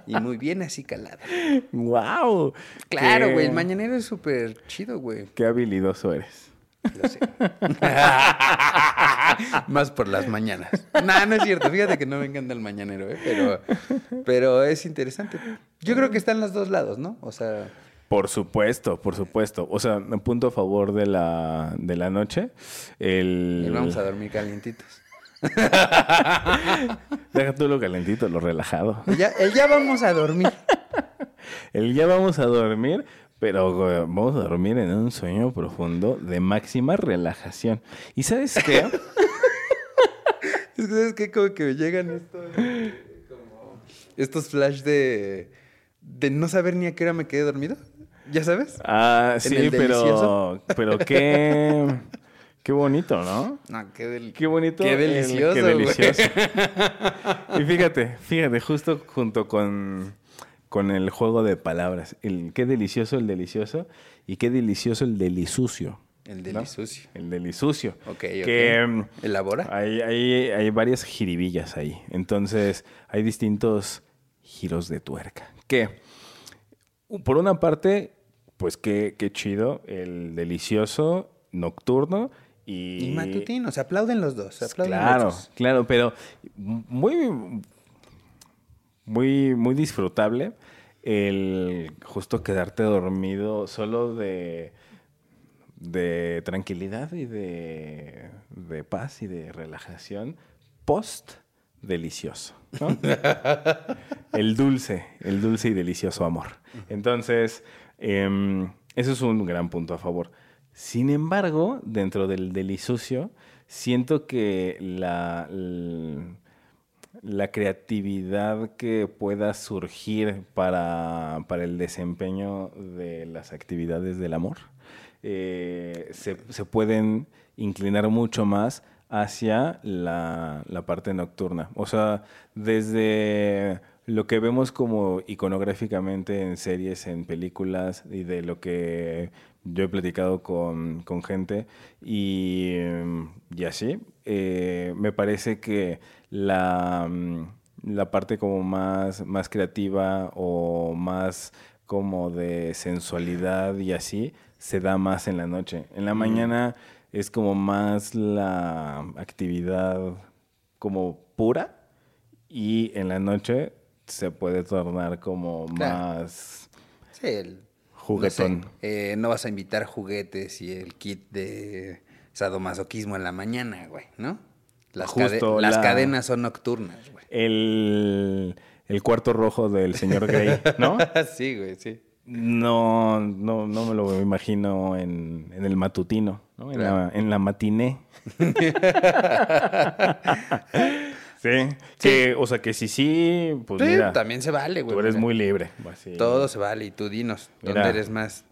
y muy bien así calado. ¡Wow! Claro, güey. El mañanero es súper chido, güey. Qué habilidoso eres. Lo sé. [laughs] Más por las mañanas. No, no es cierto. Fíjate que no me encanta el mañanero, ¿eh? pero, pero es interesante. Yo creo que está en los dos lados, ¿no? O sea. Por supuesto, por supuesto. O sea, un punto a favor de la, de la noche. El... vamos a dormir calientitos. [laughs] Deja tú lo calentito, lo relajado. Ya, el ya vamos a dormir. [laughs] el ya vamos a dormir, pero vamos a dormir en un sueño profundo de máxima relajación. ¿Y sabes qué? [laughs] es que, ¿sabes qué? Como que llegan estos, como estos flash de, de no saber ni a qué hora me quedé dormido. ¿Ya sabes? Ah, sí, pero, [laughs] pero qué, qué bonito, ¿no? No, qué, qué bonito. Qué delicioso. qué delicioso. [laughs] y fíjate, fíjate, justo junto con, con el juego de palabras. El, qué delicioso el delicioso y qué delicioso el delisucio. El delisucio. El delisucio. Ok, que, mm, ¿Elabora? Hay, hay, hay varias jiribillas ahí. Entonces, hay distintos giros de tuerca. Que, por una parte, pues qué, qué chido, el delicioso nocturno y... Y matutino, se aplauden los dos. Se aplauden claro, claro, pero muy, muy, muy disfrutable el justo quedarte dormido solo de, de tranquilidad y de, de paz y de relajación post delicioso. [laughs] el dulce, el dulce y delicioso amor. Entonces, eh, eso es un gran punto a favor. Sin embargo, dentro del delisucio, siento que la, la, creatividad que pueda surgir para, para, el desempeño de las actividades del amor eh, se, se pueden inclinar mucho más hacia la, la parte nocturna. O sea, desde lo que vemos como iconográficamente en series, en películas y de lo que yo he platicado con, con gente y, y así, eh, me parece que la, la parte como más, más creativa o más como de sensualidad y así se da más en la noche. En la mañana es como más la actividad como pura y en la noche se puede tornar como Claro. más Sí, el, juguetón. No, sé, eh, no vas a invitar juguetes y el kit de sadomasoquismo en la mañana, güey, ¿no? Las, cade- las la- cadenas son nocturnas, güey. El, el cuarto rojo del señor Grey, ¿no? [laughs] sí, güey, sí. No, no, no me lo imagino en, en el matutino, ¿no? En, la, en la matiné. [laughs] sí, que, o sea, que sí, sí, pues Sí, mira, también se vale, güey. tú eres mira. muy libre. así. Todo se vale y tú dinos, ¿dónde eres más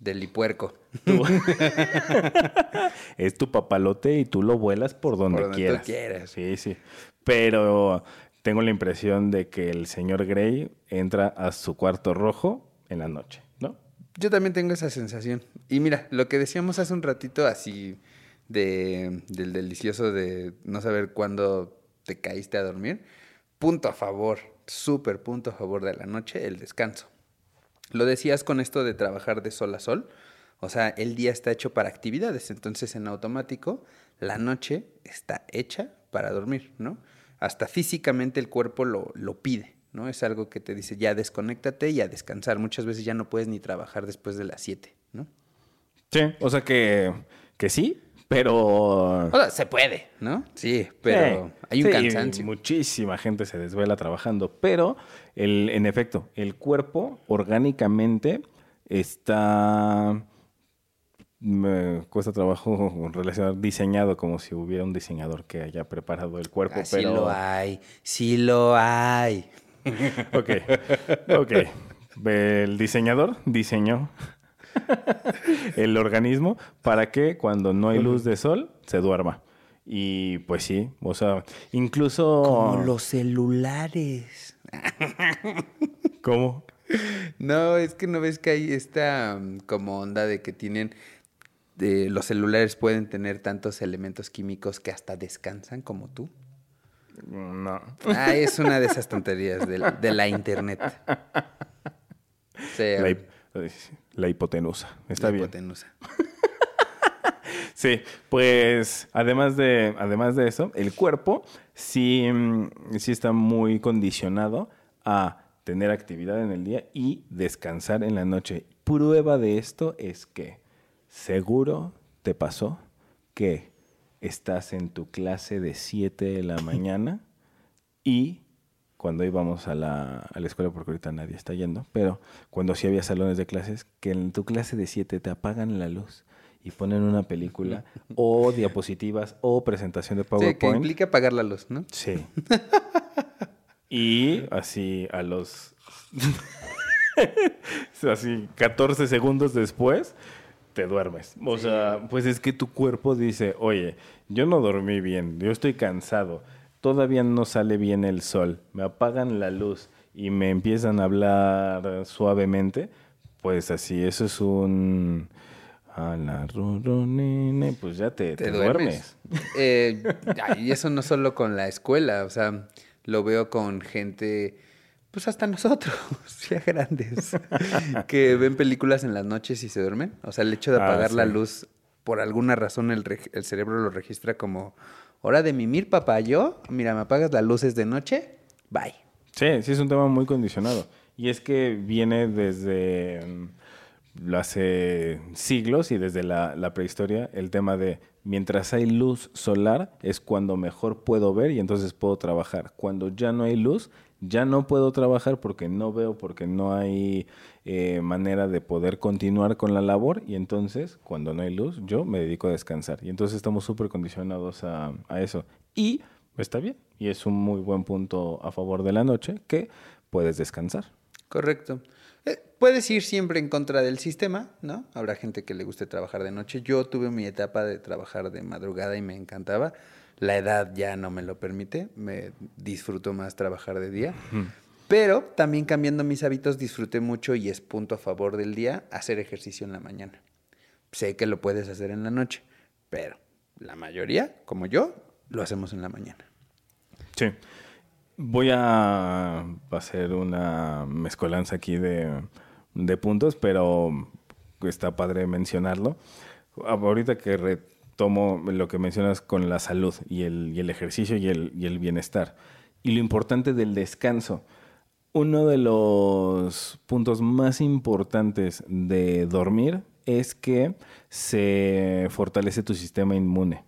delipuerco? Tú- [laughs] es tu papalote y tú lo vuelas por donde, Por donde tú quieras. quieras. Sí, sí. Pero tengo la impresión de que el señor Grey entra a su cuarto rojo en la noche, ¿no? Yo también tengo esa sensación. Y mira, lo que decíamos hace un ratito así de, del delicioso de no saber cuándo te caíste a dormir, punto a favor, súper punto a favor de la noche, el descanso. Lo decías con esto de trabajar de sol a sol, o sea, el día está hecho para actividades, entonces en automático la noche está hecha para dormir, ¿no? Hasta físicamente el cuerpo lo, lo pide, ¿no? Es algo que te dice ya desconéctate y a descansar. Muchas veces ya no puedes ni trabajar después de las 7, ¿no? Sí, o sea que, que sí, pero... O sea, se puede, ¿no? Sí, pero Sí, hay un sí, cansancio. Muchísima gente se desvela trabajando, pero el, en efecto, el cuerpo orgánicamente está... Me cuesta trabajo [laughs] relacionar diseñado como si hubiera un diseñador que haya preparado el cuerpo, Ah, sí pero... lo hay, sí lo hay. Ok, ok. [laughs] El diseñador diseñó [laughs] el organismo para que cuando no hay luz de sol se duerma. Y pues sí, o sea, incluso... Como los celulares. [laughs] ¿Cómo? No, es que no ves que hay esta mm, como onda de que tienen, los celulares pueden tener tantos elementos químicos que hasta descansan como tú. No. Ah, es una de esas [laughs] tonterías de, la- de la internet. La, hip- la hipotenusa. Está la bien. hipotenusa. [laughs] Sí, pues además de, además de eso, el cuerpo sí, mm, sí está muy condicionado a tener actividad en el día y descansar en la noche. Prueba de esto es que seguro te pasó que estás en tu clase de 7 de la mañana y cuando íbamos a la, a la escuela, porque ahorita nadie está yendo, pero cuando sí había salones de clases, que en tu clase de 7 te apagan la luz y ponen una película o diapositivas o presentación de Sí, que PowerPoint. implica apagar la luz, ¿no? Sí. y así a los... [laughs] así 14 segundos después te duermes. O sea, pues es que tu cuerpo dice, oye, yo no dormí bien, yo estoy cansado, todavía no sale bien el sol, me apagan la luz y me empiezan a hablar suavemente, pues así, eso es un... A la ru, ru, nene, pues ya te, Te te duermes. duermes. [laughs] Eh, y eso no solo con la escuela, o sea, lo veo con gente, pues hasta nosotros, [laughs] ya grandes, [laughs] que ven películas en las noches y se duermen. O sea, el hecho de Ah, apagar la luz, por alguna razón el cerebro lo registra como, hora de mimir, papá, yo, mira, me apagas las luces de noche, bye. Sí, sí es un tema muy condicionado. Y es que viene desde mm, hace siglos y desde la, la prehistoria el tema de mientras hay luz solar es cuando mejor puedo ver y entonces puedo trabajar. Cuando ya no hay luz, ya no puedo trabajar porque no veo, porque no hay eh, manera de poder continuar con la labor y entonces cuando no hay luz yo me dedico a descansar. Y entonces estamos súper condicionados a, a eso. Y está bien. Y es un muy buen punto a favor de la noche que puedes descansar. Correcto. Eh, puedes ir siempre en contra del sistema, ¿no? Habrá gente que le guste trabajar de noche. Yo tuve mi etapa de trabajar de madrugada y me encantaba. La edad ya no me lo permite. Me disfruto más trabajar de día. Pero también cambiando mis hábitos disfruté mucho y es punto a favor del día hacer ejercicio en la mañana. Sé que lo puedes hacer en la noche, pero la mayoría, como yo, lo hacemos en la mañana. Sí. Voy a hacer una mezcolanza aquí de, de puntos, pero está padre mencionarlo. Ahorita que retomo lo que mencionas con la salud y el, y el ejercicio y el, y el bienestar. Y lo importante del descanso. Uno de los puntos más importantes de dormir es que se fortalece tu sistema inmune.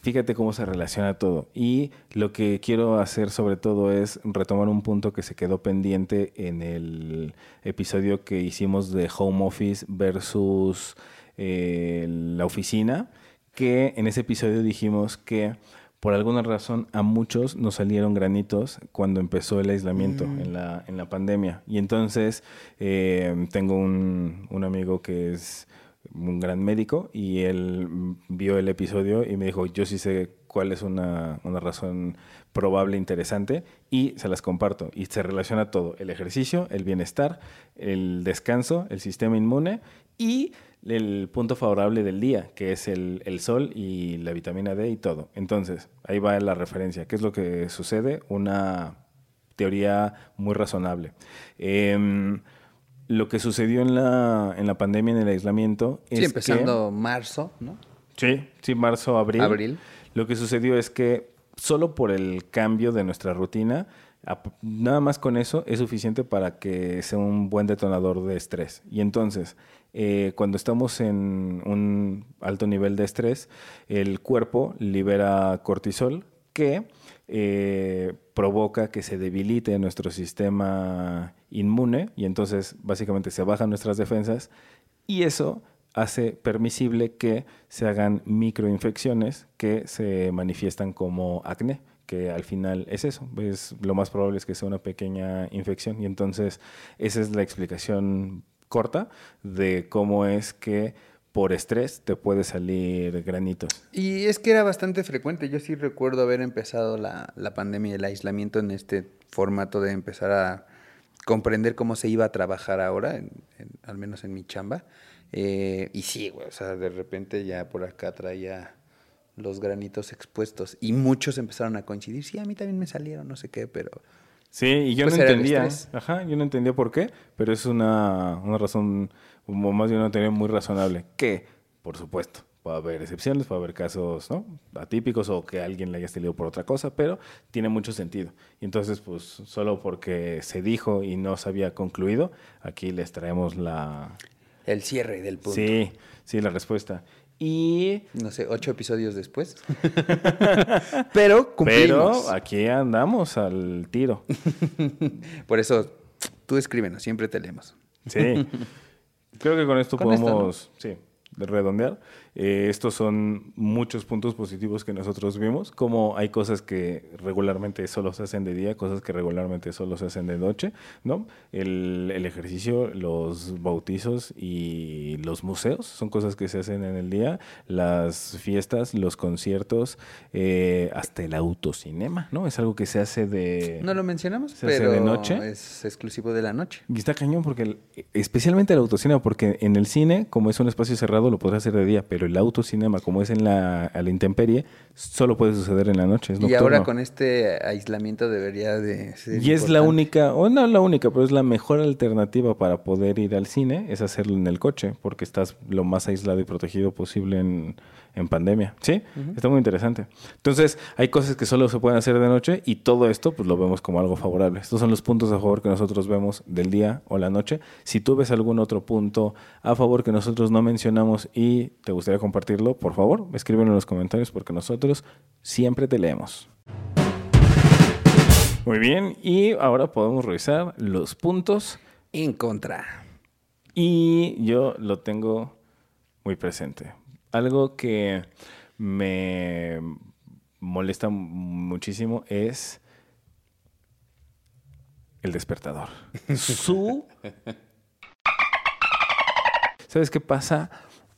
Fíjate cómo se relaciona todo. Y lo que quiero hacer sobre todo es retomar un punto que se quedó pendiente en el episodio que hicimos de home office versus eh, la oficina, que en ese episodio dijimos que por alguna razón a muchos nos salieron granitos cuando empezó el aislamiento Mm. en, la, en la pandemia. Y entonces eh, tengo un, un amigo que es un gran médico y él vio el episodio y me dijo, yo sí sé cuál es una, una razón probable interesante y se las comparto. Y se relaciona todo, el ejercicio, el bienestar, el descanso, el sistema inmune y el punto favorable del día, que es el, el sol y la vitamina D y todo. Entonces, ahí va la referencia. ¿Qué es lo que sucede? Una teoría muy razonable. Em, lo que sucedió en la, en la pandemia, en el aislamiento, es Sí, que- empezando marzo, ¿no? Sí, sí, marzo, abril. Abril. Lo que sucedió es que solo por el cambio de nuestra rutina, nada más con eso es suficiente para que sea un buen detonador de estrés. Y entonces, eh, cuando estamos en un alto nivel de estrés, el cuerpo libera cortisol que eh, provoca que se debilite nuestro sistema inmune y entonces básicamente se bajan nuestras defensas y eso hace permisible que se hagan microinfecciones que se manifiestan como acné, que al final es eso, es, lo más probable es que sea una pequeña infección y entonces esa es la explicación corta de cómo es que por estrés te puede salir granitos. Y es que era bastante frecuente. Yo sí recuerdo haber empezado la, la pandemia y el aislamiento en este formato de empezar a comprender cómo se iba a trabajar ahora, al menos en mi chamba. Eh, y sí, güey, o sea, de repente ya por acá traía los granitos expuestos y muchos empezaron a coincidir. Sí, a mí también me salieron, no sé qué, pero... Sí, y yo Pues no entendía. Ajá, yo no entendía por qué, pero es una, una razón, o más bien una teoría muy razonable. Que, por supuesto, puede haber excepciones, puede haber casos ¿no? atípicos o que alguien le haya salido por otra cosa, pero tiene mucho sentido. Y entonces, pues, solo porque se dijo y no se había concluido, aquí les traemos la. El cierre del punto. Sí, sí, la respuesta. Y. No sé, ocho episodios después. [laughs] pero cumplimos. Pero aquí andamos al tiro. [laughs] Por eso, tú escríbenos, siempre te leemos. Sí. [laughs] Creo que con esto Con esto, podemos, sí, de redondear. Eh, estos son muchos puntos positivos que nosotros vimos, como hay cosas que regularmente solo se hacen de día, cosas que regularmente solo se hacen de noche, ¿no? El, el ejercicio, los bautizos y los museos son cosas que se hacen en el día, las fiestas, los conciertos, eh, hasta el autocinema, ¿no? Es algo que se hace de... No lo mencionamos, ¿Se hace de noche? es exclusivo de la noche. Y está cañón porque, el- especialmente el autocinema, porque en el cine, como es un espacio cerrado, lo podrás hacer de día, pero el autocinema, como es en la, a la intemperie, solo puede suceder en la noche. Es Y ahora con este aislamiento debería de ser Y es la única, o no la única, pero es la mejor alternativa para poder ir al cine, es hacerlo en el coche, porque estás lo más aislado y protegido posible en, en pandemia. Sí, está muy interesante. Entonces, hay cosas que solo se pueden hacer de noche y todo esto pues lo vemos como algo favorable. Estos son los puntos a favor que nosotros vemos del día o la noche. Si tú ves algún otro punto a favor que nosotros no mencionamos y te gustaría compartirlo, por favor, escríbelo en los comentarios porque nosotros siempre te leemos. Muy bien, y ahora podemos revisar los puntos En contra. y yo lo tengo muy presente. Algo que me molesta muchísimo es el despertador. [laughs] Su... ¿Sabes qué pasa?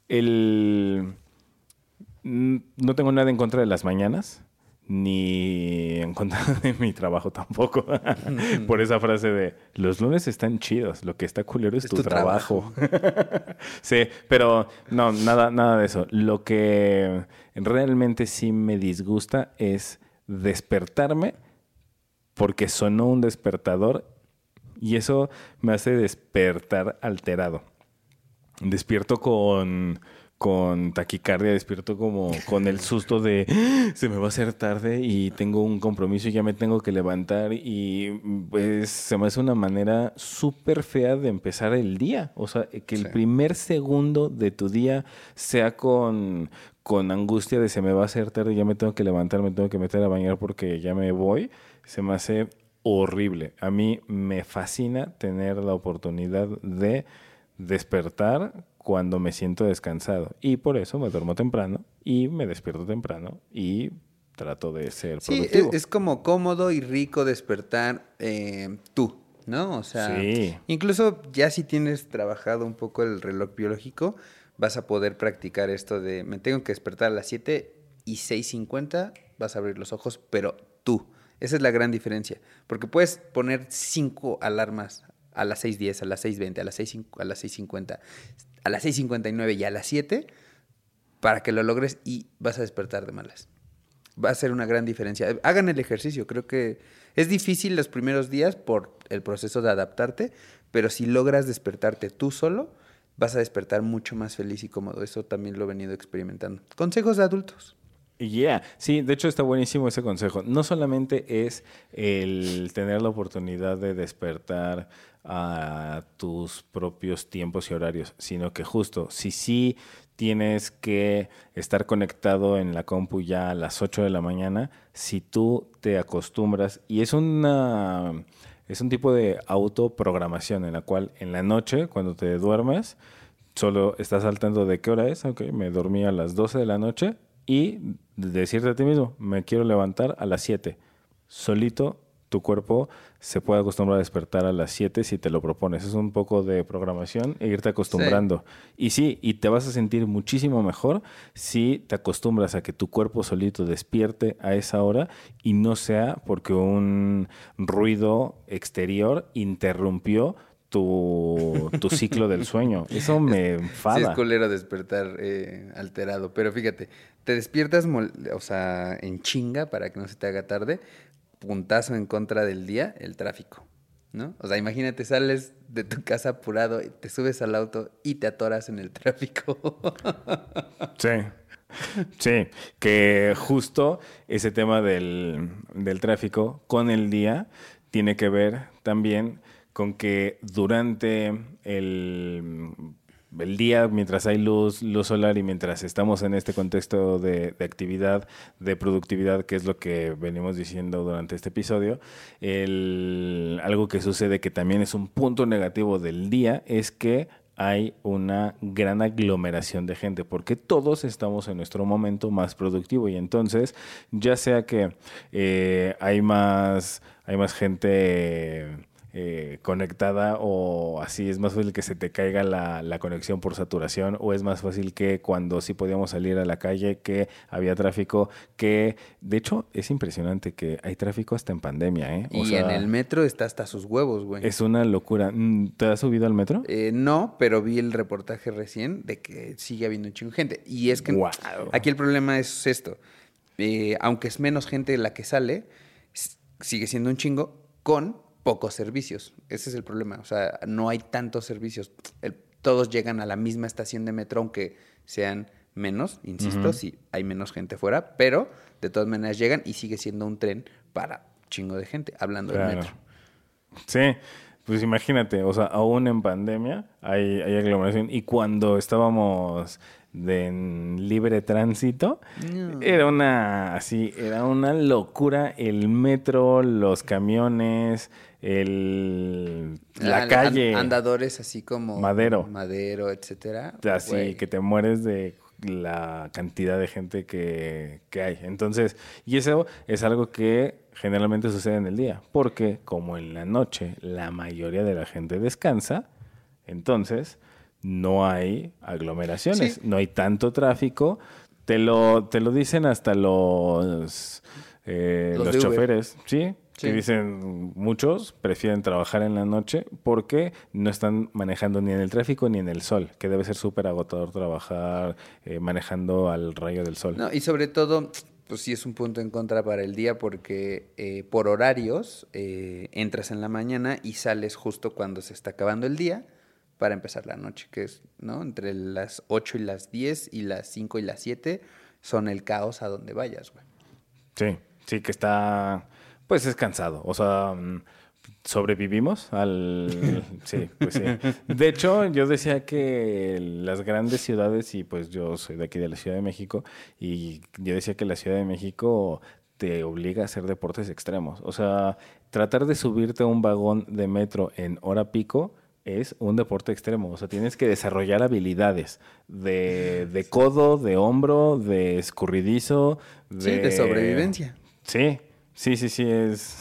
El... No tengo nada en contra de las mañanas ni en contra [laughs] de mi trabajo tampoco. Por esa frase de los lunes están chidos, lo que está culero es, tu, trabajo. [laughs] sí, pero no, nada, nada de eso. Lo que realmente sí me disgusta es despertarme porque sonó un despertador y eso me hace despertar alterado. Despierto con con taquicardia, despierto como con el [laughs] susto de ¡Ah! se me va a hacer tarde y tengo un compromiso y ya me tengo que levantar y pues se me hace una manera súper fea de empezar el día. O sea, que el primer segundo de tu día sea con, con angustia de se me va a hacer tarde, ya me tengo que levantar, me tengo que meter a bañar porque ya me voy, se me hace horrible. A mí me fascina tener la oportunidad de despertar cuando me siento descansado. Y por eso me duermo temprano y me despierto temprano y trato de ser productivo. Sí, es, como cómodo y rico despertar eh, tú, ¿no? O sea, incluso ya si tienes trabajado un poco el reloj biológico, vas a poder practicar esto de me tengo que despertar a las 7 y 6.50 vas a abrir los ojos, pero tú. Esa es la gran diferencia. Porque puedes poner cinco alarmas a las 6.10, a las 6.20, a las 6.50, a las 6.50 a las 6.59 y a las 7 para que lo logres y vas a despertar de malas. Va a ser una gran diferencia. Hagan el ejercicio. Creo que es difícil los primeros días por el proceso de adaptarte, pero si logras despertarte tú solo, vas a despertar mucho más feliz y cómodo. Eso también lo he venido experimentando. Consejos de adultos. Yeah, sí, de hecho está buenísimo ese consejo. No solamente es el tener la oportunidad de despertar a tus propios tiempos y horarios, sino que justo si sí tienes que estar conectado en la compu ya a las 8 de la mañana, si tú te acostumbras, y es una es un tipo de autoprogramación en la cual en la noche, cuando te duermes, solo estás saltando de qué hora es, ok, me dormí a las 12 de la noche y decirte a ti mismo, me quiero levantar a las 7. Solito tu cuerpo se puede acostumbrar a despertar a las 7 si te lo propones. Es un poco de programación e irte acostumbrando. Y sí, y te vas a sentir muchísimo mejor si te acostumbras a que tu cuerpo solito despierte a esa hora y no sea porque un ruido exterior interrumpió tu, ciclo del sueño. [laughs] Eso me enfada. Sí, es culero despertar eh, alterado. Pero fíjate, te despiertas, o sea, en chinga para que no se te haga tarde, puntazo en contra del día, el tráfico, ¿no? O sea, imagínate, sales de tu casa apurado, te subes al auto y te atoras en el tráfico. [laughs] Sí. Sí, que justo ese tema del, del tráfico con el día tiene que ver también con que durante el el día, mientras hay luz, luz solar y mientras estamos en este contexto de, actividad, de productividad, que es lo que venimos diciendo durante este episodio, el, algo que sucede que también es un punto negativo del día es que hay una gran aglomeración de gente, porque todos estamos en nuestro momento más productivo. Y entonces, ya sea que eh, hay más, hay más gente conectada o así es más fácil que se te caiga la, la, conexión por saturación o es más fácil que cuando sí podíamos salir a la calle que había tráfico que de hecho es impresionante que hay tráfico hasta en pandemia ¿eh? y en el metro está hasta sus huevos güey. es una locura. Mm, ¿te has subido al metro? Eh, no pero vi el reportaje recién de que sigue habiendo un chingo de gente. Y es que aquí el problema es esto. Eh, aunque es menos gente la que sale sigue siendo un chingo con pocos servicios. Ese es el problema. O sea, no hay tantos servicios. todos llegan a la misma estación de metro, aunque sean menos, insisto, si hay menos gente fuera, pero de todas maneras llegan y sigue siendo un tren para chingo de gente, hablando del metro. Sí, pues imagínate, o sea, aún en pandemia hay, hay aglomeración y cuando estábamos de libre tránsito. Era una así, era una locura el metro, los camiones, el la, calle, andadores así como Madero, Madero, etcétera. Así que te mueres de la cantidad de gente que, que hay. Entonces, y eso es algo que generalmente sucede en el día, porque como en la noche la mayoría de la gente descansa, entonces no hay aglomeraciones, Sí. no hay tanto tráfico. Te lo, te lo dicen hasta los, eh, Los los, choferes, ¿sí? Sí. Que dicen muchos prefieren trabajar en la noche porque no están manejando ni en el tráfico ni en el sol, que debe ser súper agotador trabajar eh, manejando al rayo del sol. No, y sobre todo, pues sí es un punto en contra para el día porque eh, por horarios eh, entras en la mañana y sales justo cuando se está acabando el día para empezar la noche, que es, ¿no? Entre las 8 y las 10 y las 5 y las 7 son el caos a donde vayas, güey. Sí, sí que está, pues es cansado. O sea, mm, sobrevivimos al... [laughs] Sí, pues sí. De hecho, yo decía que las grandes ciudades, y pues yo soy de aquí de la Ciudad de México, y yo decía que la Ciudad de México te obliga a hacer deportes extremos. O sea, tratar de subirte a un vagón de metro en hora pico es un deporte extremo. O sea, tienes que desarrollar habilidades de, de codo, de hombro, de escurridizo, de... Sí, de sobrevivencia. Sí, sí, sí, sí, es...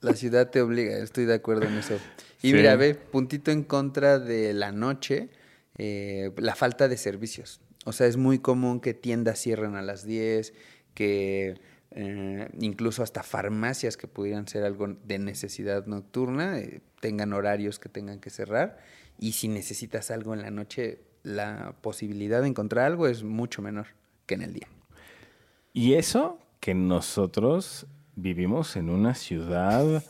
La ciudad te obliga, estoy de acuerdo en eso. Y Sí. mira, ve, puntito en contra de la noche, eh, la falta de servicios. O sea, es muy común que tiendas cierren a las 10, que eh, incluso hasta farmacias que pudieran ser algo de necesidad nocturna eh, tengan horarios que tengan que cerrar. Y si necesitas algo en la noche, la posibilidad de encontrar algo es mucho menor que en el día. Y eso que nosotros vivimos en una ciudad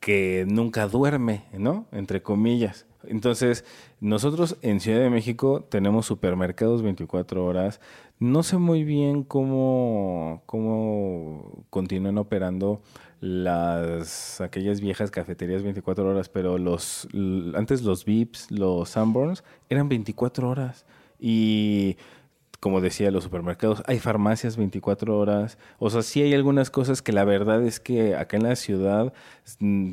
que nunca duerme, ¿no? Entre comillas. Entonces, nosotros en Ciudad de México tenemos supermercados 24 horas. No sé muy bien cómo, cómo continúan operando las aquellas viejas cafeterías 24 horas, pero los antes los Vips, los Sanborns eran 24 horas y como decía los supermercados, hay farmacias 24 horas. O sea, sí hay algunas cosas que la verdad es que acá en la ciudad mm,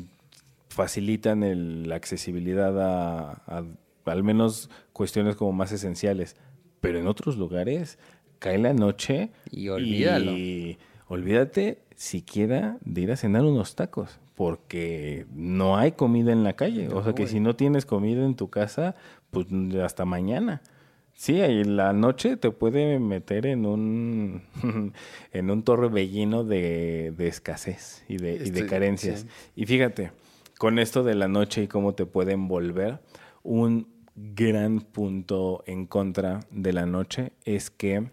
facilitan el- la accesibilidad a, a al menos cuestiones como más esenciales. Pero en otros lugares cae la noche Y olvídalo. y olvídate siquiera de ir a cenar unos tacos, porque no hay comida en la calle. o sea que güey. si no tienes comida en tu casa, pues hasta mañana. Sí, ahí la noche te puede meter en un [laughs] en un torbellino de, de escasez y de, y de Estoy- carencias. sí. Y fíjate, con esto de la noche y cómo te puede envolver, un gran punto en contra de la noche es que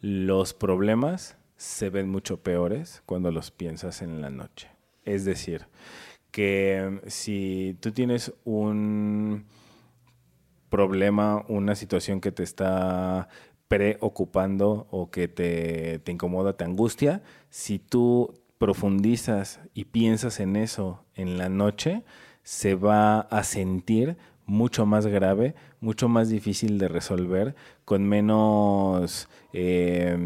los problemas se ven mucho peores cuando los piensas en la noche. Es decir, que si tú tienes un problema, una situación que te está preocupando o que te, te incomoda, te angustia, si tú profundizas y piensas en eso en la noche, se va a sentir mucho más grave, mucho más difícil de resolver, con menos, eh,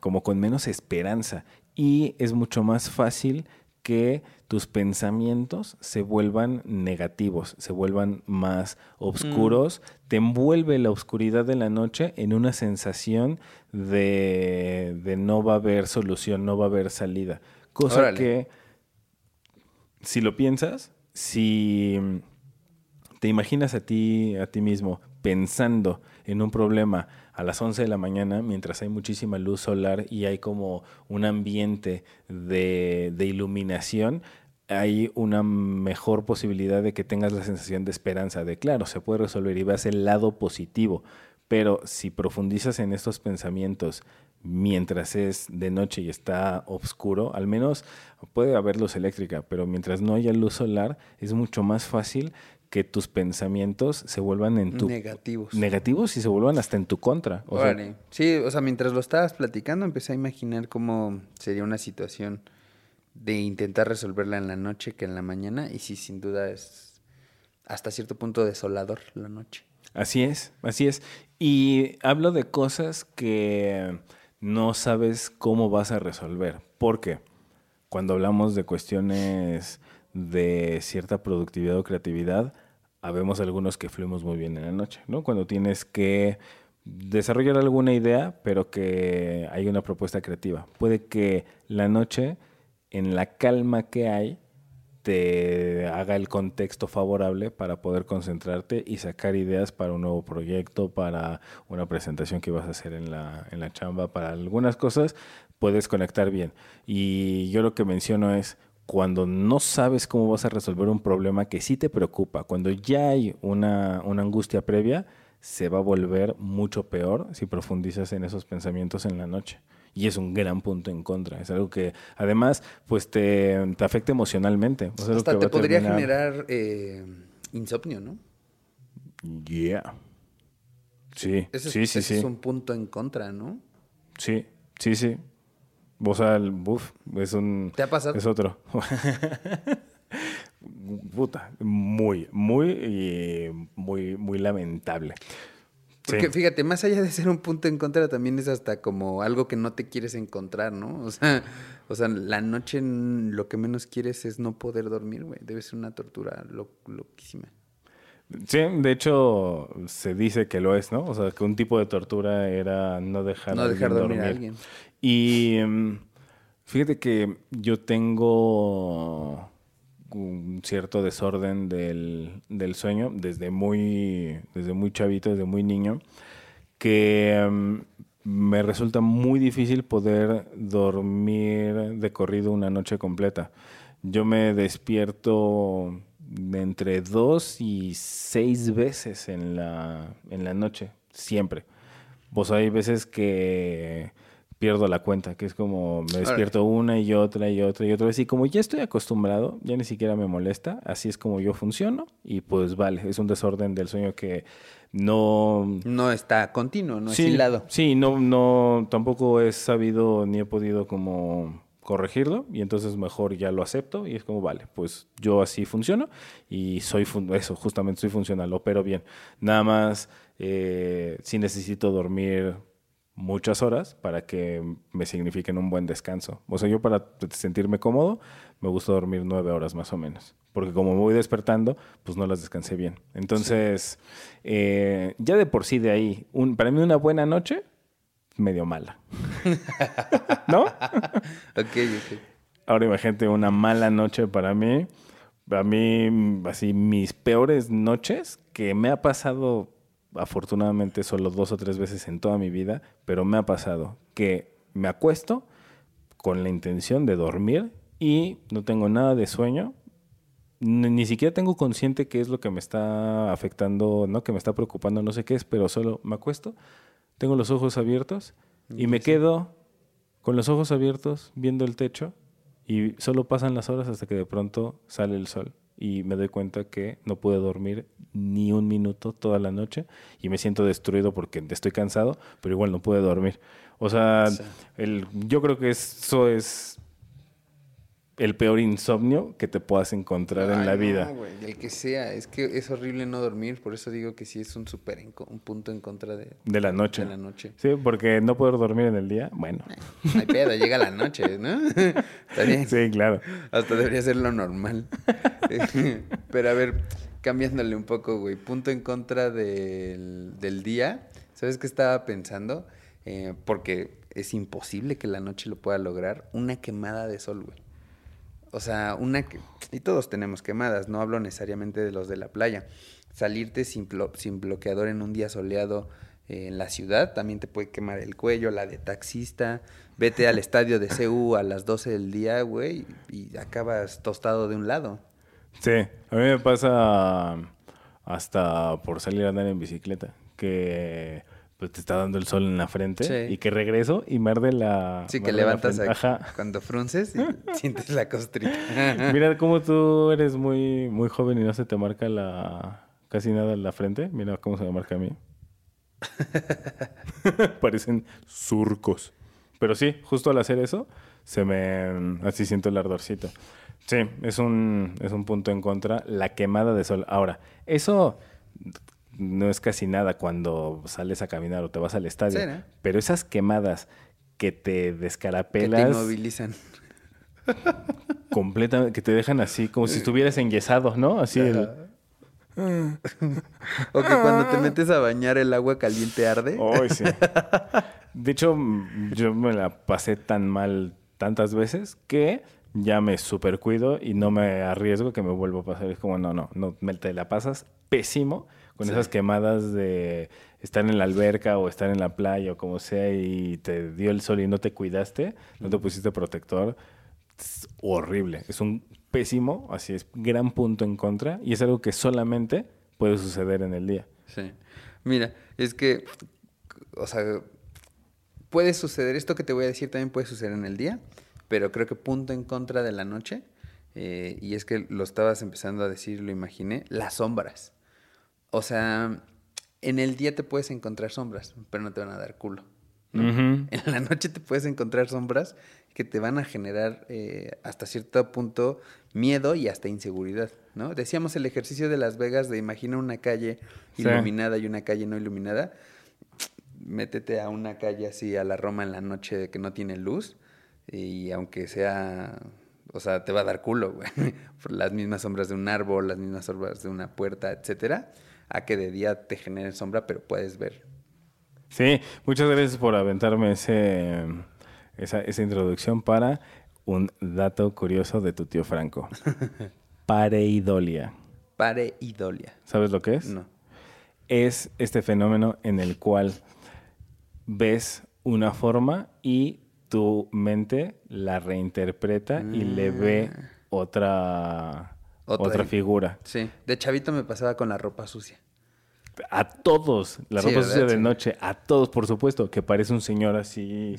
como con menos esperanza. Y es mucho más fácil que tus pensamientos se vuelvan negativos, se vuelvan más oscuros, te envuelve la oscuridad de la noche en una sensación de, de no va a haber solución, no va a haber salida. Cosa Órale. que, si lo piensas, si te imaginas a ti, a ti mismo pensando en un problema a las 11 de la mañana mientras hay muchísima luz solar y hay como un ambiente de, iluminación, hay una mejor posibilidad de que tengas la sensación de esperanza, de claro, se puede resolver y veas el lado positivo. Pero si profundizas en estos pensamientos mientras es de noche y está oscuro, al menos puede haber luz eléctrica, pero mientras no haya luz solar, es mucho más fácil que tus pensamientos se vuelvan en tu Negativos. negativos y se vuelvan hasta en tu contra. O sea, Órale. sí, o sea, mientras lo estabas platicando, empecé a imaginar cómo sería una situación de intentar resolverla en la noche que en la mañana. Y sí, sin duda es hasta cierto punto desolador la noche. Así es, así es. Y hablo de cosas que no sabes cómo vas a resolver. Porque cuando hablamos de cuestiones de cierta productividad o creatividad, habemos algunos que fluimos muy bien en la noche, ¿no? Cuando tienes que desarrollar alguna idea, pero que hay una propuesta creativa. Puede que la noche, en la calma que hay, te haga el contexto favorable para poder concentrarte y sacar ideas para un nuevo proyecto, para una presentación que vas a hacer en la, en la chamba, para algunas cosas, puedes conectar bien. Y yo lo que menciono es, cuando no sabes cómo vas a resolver un problema que sí te preocupa, cuando ya hay una, una angustia previa, se va a volver mucho peor si profundizas en esos pensamientos en la noche. Y es un gran punto en contra. Es algo que además pues te, te afecta emocionalmente. O sea, Hasta que te podría terminar- generar eh, insomnio, ¿no? Yeah. Sí, Ese, es- sí, sí, ese sí. es un punto en contra, ¿no? Sí, sí, sí. O sea, el buff es un... ¿Te ha pasado? Es otro. Puta, muy, muy, y muy, muy lamentable. Porque Sí. fíjate, más allá de ser un punto en contra, también es hasta como algo que no te quieres encontrar, ¿no? O sea, o sea la noche lo que menos quieres es no poder dormir, güey. Debe ser una tortura lo- loquísima. Sí, de hecho, se dice que lo es, ¿no? O sea, que un tipo de tortura era no dejar, No dejar dormir a alguien. Y mm, fíjate que yo tengo un cierto desorden del, del sueño desde muy, desde muy chavito, desde muy niño, que mm, me resulta muy difícil poder dormir de corrido una noche completa. Yo me despierto de entre dos y seis veces en la, en la noche, siempre. Pues hay veces que pierdo la cuenta, que es como me despierto una y otra y otra y otra vez. Y como ya estoy acostumbrado, ya ni siquiera me molesta, así es como yo funciono. Y pues vale, es un desorden del sueño que no... No está continuo, no sí, es hilado. Sí, no, no, tampoco he sabido ni he podido como corregirlo y entonces mejor ya lo acepto y es como, vale, pues yo así funciono y soy, fun- eso, justamente soy funcional, opero bien. Nada más, eh, sí necesito dormir muchas horas para que me signifiquen un buen descanso. O sea, yo para sentirme cómodo me gusta dormir nueve horas más o menos, porque como me voy despertando, pues no las descansé bien. Entonces, eh, ya de por sí de ahí, un, para mí una buena noche, medio mala. [laughs] ¿No? Ok, ok. Ahora imagínate una mala noche para mí. A mí, así, mis peores noches, que me ha pasado afortunadamente solo dos o tres veces en toda mi vida, pero me ha pasado que me acuesto con la intención de dormir y no tengo nada de sueño. Ni, siquiera tengo consciente qué es lo que me está afectando, no que me está preocupando, no sé qué es, pero solo me acuesto, tengo los ojos abiertos y me quedo con los ojos abiertos viendo el techo y solo pasan las horas hasta que de pronto sale el sol y me doy cuenta que no pude dormir ni un minuto toda la noche y me siento destruido porque estoy cansado, pero igual no pude dormir. O sea, el, yo creo que eso es el peor insomnio que te puedas encontrar en la no, vida. el que sea, es que es horrible no dormir, por eso digo que sí es un co- un punto en contra de, De la noche. de la noche. Sí, porque no poder dormir en el día, bueno. No hay pedo, llega la noche, ¿no? [laughs] Está bien. Sí, claro. Hasta debería ser lo normal. [laughs] Pero a ver, cambiándole un poco, güey. Punto en contra del, del día. ¿Sabes qué estaba pensando? Eh, porque es imposible que la noche lo pueda lograr. Una quemada de sol, güey. O sea, una que... Y todos tenemos quemadas, no hablo necesariamente de los de la playa. Salirte sin, sin bloqueador en un día soleado eh, en la ciudad también te puede quemar el cuello, la de taxista. Vete al estadio de CU a las 12 del día, güey, y acabas tostado de un lado. Sí, a mí me pasa hasta por salir a andar en bicicleta, que pues, te está dando el sol en la frente Sí. y que regreso y me arde la... Sí, que levantas cuando frunces y [laughs] sientes la costrita. [laughs] Mira cómo tú eres muy, muy joven y no se te marca la casi nada en la frente. Mira cómo se me marca a mí. [laughs] Parecen surcos. Pero sí, justo al hacer eso, se me así siento el ardorcito. Sí, es un, es un punto en contra. La quemada de sol. Ahora, eso no es casi nada cuando sales a caminar o te vas al estadio. Sí, ¿no? Pero esas quemadas que te que te descarapelas inmovilizan. [laughs] completamente, que te dejan así, como si estuvieras enyesado, ¿no? Así el- o que cuando te metes a bañar el agua caliente arde. Hoy sí. [laughs] De hecho, yo me la pasé tan mal tantas veces que ya me super cuido y no me arriesgo que me vuelva a pasar. Es como, no, no, no, me te la pasas pésimo con Sí. esas quemadas de estar en la alberca o estar en la playa o como sea y te dio el sol y no te cuidaste, no te pusiste protector. Es horrible. Es un pésimo, así es, gran punto en contra y es algo que solamente puede suceder en el día. Sí. Mira, es que, o sea, puede suceder, esto que te voy a decir también puede suceder en el día, pero creo que punto en contra de la noche, eh, y es que lo estabas empezando a decir, lo imaginé, las sombras. O sea, en el día te puedes encontrar sombras, pero no te van a dar culo. En la noche te puedes encontrar sombras que te van a generar eh, hasta cierto punto miedo y hasta inseguridad, ¿no? Decíamos el ejercicio de Las Vegas de imagina una calle Sí. iluminada y una calle no iluminada. Métete a una calle así a la Roma en la noche que no tiene luz y aunque sea, o sea, te va a dar culo, güey. [laughs] Por las mismas sombras de un árbol, las mismas sombras de una puerta, etcétera, a que de día te generen sombra, pero puedes ver Sí, muchas gracias por aventarme ese, esa, esa introducción para un dato curioso de tu tío Franco. [laughs] Pareidolia. pareidolia. ¿Sabes lo que es? No. Es este fenómeno en el cual ves una forma y tu mente la reinterpreta y le ve otra, Ah. Otra figura. Sí, de chavito me pasaba con la ropa sucia. A todos, la Sí, ropa ¿verdad? sucia de Sí. noche, a todos, por supuesto, que parece un señor así,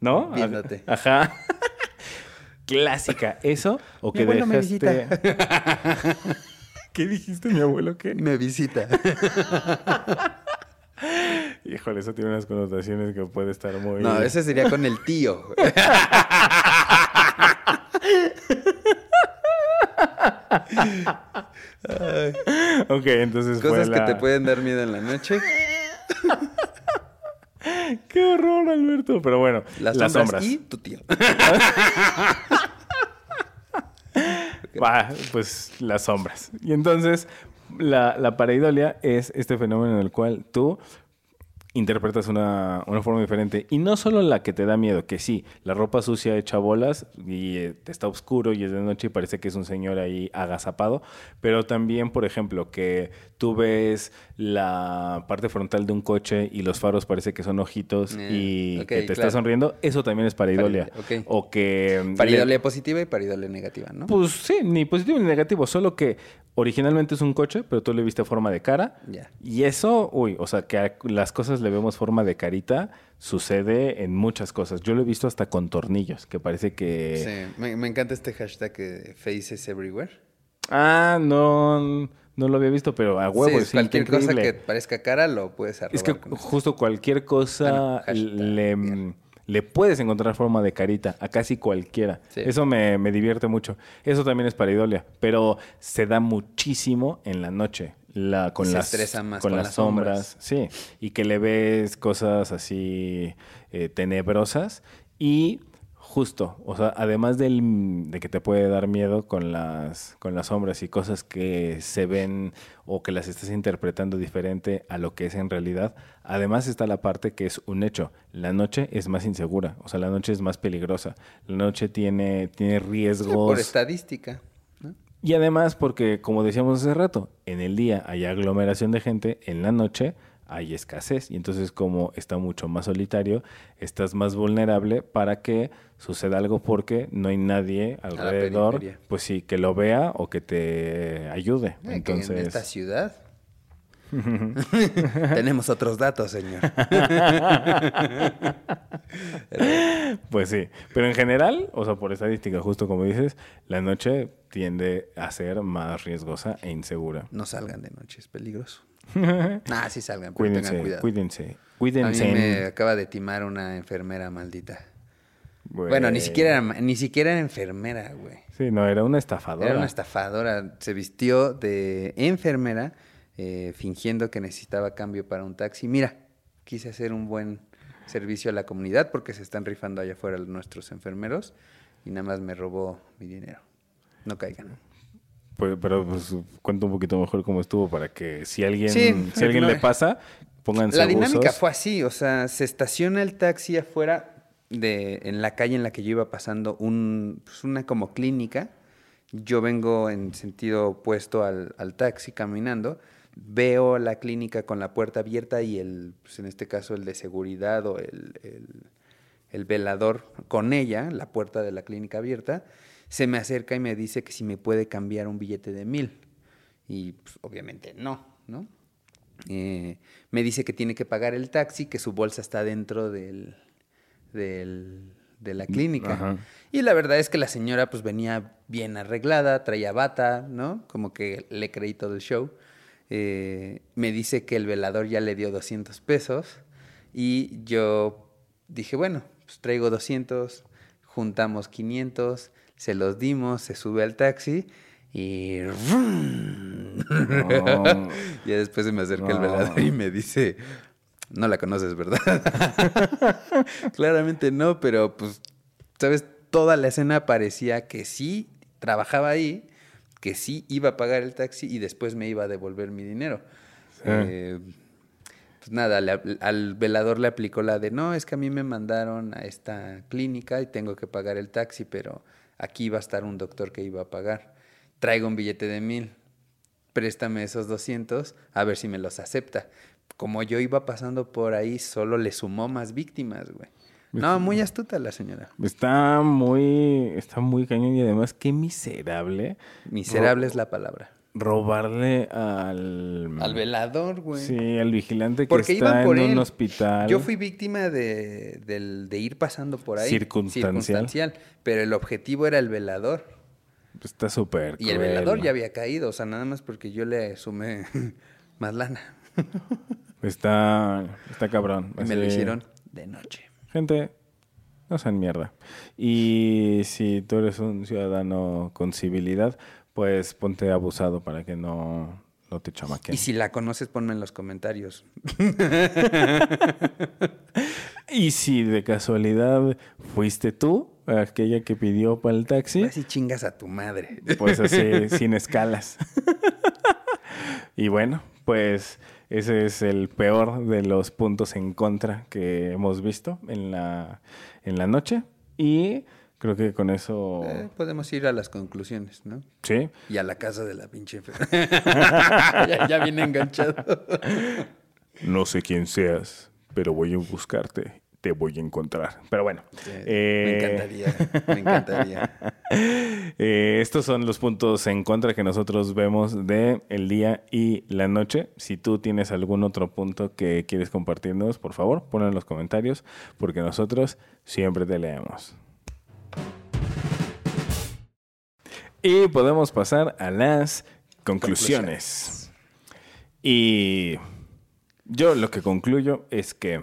¿no? Viéndote. Ajá. [laughs] Clásica, eso o Mi que abuelo me dejaste. [laughs] ¿Qué dijiste, mi abuelo? ¿Qué? Me visita. [laughs] Híjole, eso tiene unas connotaciones que puede estar muy. No, ese sería con el tío. Ok, entonces fue Cosas que te pueden dar miedo en la noche. Qué horror, Alberto. Pero bueno, Las, las, sombras, sombras. y tu tío. [laughs] Va, pues las sombras. Y entonces, la, la pareidolia es este fenómeno en el cual tú interpretas una, una forma diferente. Y no solo la que te da miedo, que sí, la ropa sucia hecha bolas y eh, está oscuro y es de noche y parece que es un señor ahí agazapado. Pero también, por ejemplo, que tú ves la parte frontal de un coche y los faros parece que son ojitos Eh, y que te claro. está sonriendo. Eso también es pareidolia. Pareidolia, ok. O que... mm, Paridolia positiva y paridolia negativa, ¿no? pues sí, ni positivo ni negativo, solo que originalmente es un coche, pero tú le viste forma de cara. Ya. Y eso, uy, o sea, que las cosas le vemos forma de carita, sucede en muchas cosas. Yo lo he visto hasta con tornillos, que parece que... Sí, me, me encanta este hashtag Faces Everywhere. Ah, no, no lo había visto, pero a huevo, Sí, sí, cualquier cosa que parezca cara lo puedes arrobar. Es que justo cualquier cosa Bueno, le, bien. le puedes encontrar forma de carita a casi cualquiera. Sí. Eso me, me divierte mucho. Eso también es pareidolia, pero se da muchísimo en la noche. La, con Se las, estresa más con con las las sombras. Sí, y que le ves cosas así eh, tenebrosas y justo, o sea, además del, de que te puede dar miedo con las, con las sombras y cosas que se ven o que las estás interpretando diferente a lo que es en realidad, además está la parte que es un hecho. La noche es más insegura, o sea, la noche es más peligrosa. La noche tiene, tiene riesgos. Por estadística. Y además porque, como decíamos hace rato, en el día hay aglomeración de gente, en la noche hay escasez. Y entonces como está mucho más solitario, estás más vulnerable para que suceda algo porque no hay nadie alrededor, pues sí, que lo vea o que te ayude. Eh, que Entonces, en esta ciudad [laughs] tenemos otros datos, señor. [laughs] pues sí. Pero en general, o sea, por estadística, justo como dices, la noche tiende a ser más riesgosa e insegura. No salgan de noche, es peligroso. [laughs] Nah, sí salgan, pero tengan Cuídense, cuidado. cuídense, A mí cuídense. me acaba de timar una enfermera maldita. Güey. Bueno, ni siquiera era, ni siquiera era enfermera, güey. Sí, no, era una estafadora. Era una estafadora. Se vistió de enfermera eh, fingiendo que necesitaba cambio para un taxi. Mira, quise hacer un buen servicio a la comunidad porque se están rifando allá afuera nuestros enfermeros y nada más me robó mi dinero. No caigan. Pues, pero pues cuenta un poquito mejor cómo estuvo para que si alguien, Sí, si alguien no- le pasa, pónganse La dinámica buzos. fue así, o sea, se estaciona el taxi afuera de en la calle en la que yo iba pasando un, pues, una como clínica. Yo vengo en sentido opuesto al, al taxi caminando. Veo la clínica con la puerta abierta y el, pues, en este caso el de seguridad o el, el- el velador con ella, la puerta de la clínica abierta, se me acerca y me dice que si me puede cambiar un billete de mil. Y pues, obviamente no, ¿no? Eh, me dice que tiene que pagar el taxi, que su bolsa está dentro del, del- de la clínica. Ajá. Y la verdad es que la señora pues venía bien arreglada, traía bata, ¿no? Como que le creí todo el show. Eh, me dice que el velador ya le dio 200 pesos y yo dije, bueno, pues traigo 200, juntamos 500, se los dimos, se sube al taxi y... No. [laughs] Ya después se me acerca el No. velador y me dice, no la conoces, ¿verdad? [laughs] Claramente no, pero pues, ¿sabes? Toda la escena parecía que sí trabajaba ahí, que sí iba a pagar el taxi y después me iba a devolver mi dinero. Sí. Eh, pues nada, le al velador le aplicó la de, no, es que a mí me mandaron a esta clínica y tengo que pagar el taxi, pero aquí va a estar un doctor que iba a pagar. Traigo un billete de mil, préstame esos 200 a ver si me los acepta. Como yo iba pasando por ahí, solo le sumó más víctimas, güey. No, muy astuta la señora. Está muy, está muy cañón y además qué miserable Miserable es la palabra. robarle al... Al velador, güey. Sí, al vigilante que Porque está iban por en él. un hospital. Yo fui víctima de, del- de ir pasando por ahí. Circunstancial. Pero el objetivo era el velador. Está súper Y el velador ya había caído. O sea, nada más porque yo le sumé [laughs] más lana. Está, está cabrón. Me lo hicieron de noche. Gente, no sean mierda. Y si tú eres un ciudadano con civilidad, pues ponte abusado para que no, no te chamaquen. Y si la conoces, ponme en los comentarios. [laughs] Y si de casualidad fuiste tú, aquella que pidió para el taxi, Así chingas a tu madre. pues así, [laughs] sin escalas. y bueno, pues ese es el peor de los puntos en contra que hemos visto en la, en la noche. Y creo que con eso... Eh, podemos ir a las conclusiones, ¿no? Sí. Y a la casa de la pinche [laughs] ya, ya viene enganchado. No sé quién seas, pero voy a buscarte. Te voy a encontrar. Pero bueno. me eh, encantaría, me encantaría. [laughs] Eh, estos son los puntos en contra que nosotros vemos de el día y la noche. Si tú tienes algún otro punto que quieres compartirnos, por favor, ponlo en los comentarios, porque nosotros siempre te leemos. Y podemos pasar a las conclusiones. Y yo lo que concluyo es que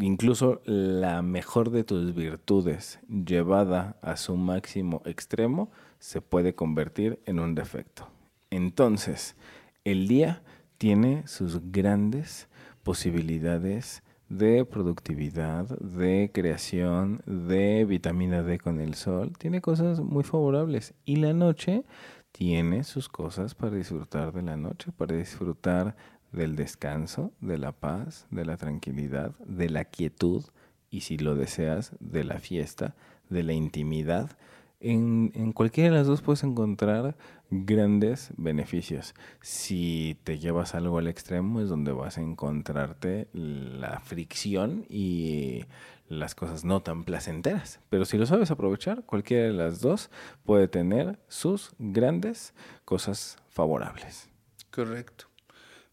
incluso la mejor de tus virtudes llevada a su máximo extremo se puede convertir en un defecto. Entonces, el día tiene sus grandes posibilidades de productividad, de creación, de vitamina D con el sol. Tiene cosas muy favorables. Y la noche tiene sus cosas para disfrutar de la noche, para disfrutar del descanso, de la paz, de la tranquilidad, de la quietud y si lo deseas, de la fiesta, de la intimidad. En, cualquiera de las dos puedes encontrar grandes beneficios. Si te llevas algo al extremo es donde vas a encontrarte la fricción y las cosas no tan placenteras. Pero si lo sabes aprovechar, cualquiera de las dos puede tener sus grandes cosas favorables. Correcto.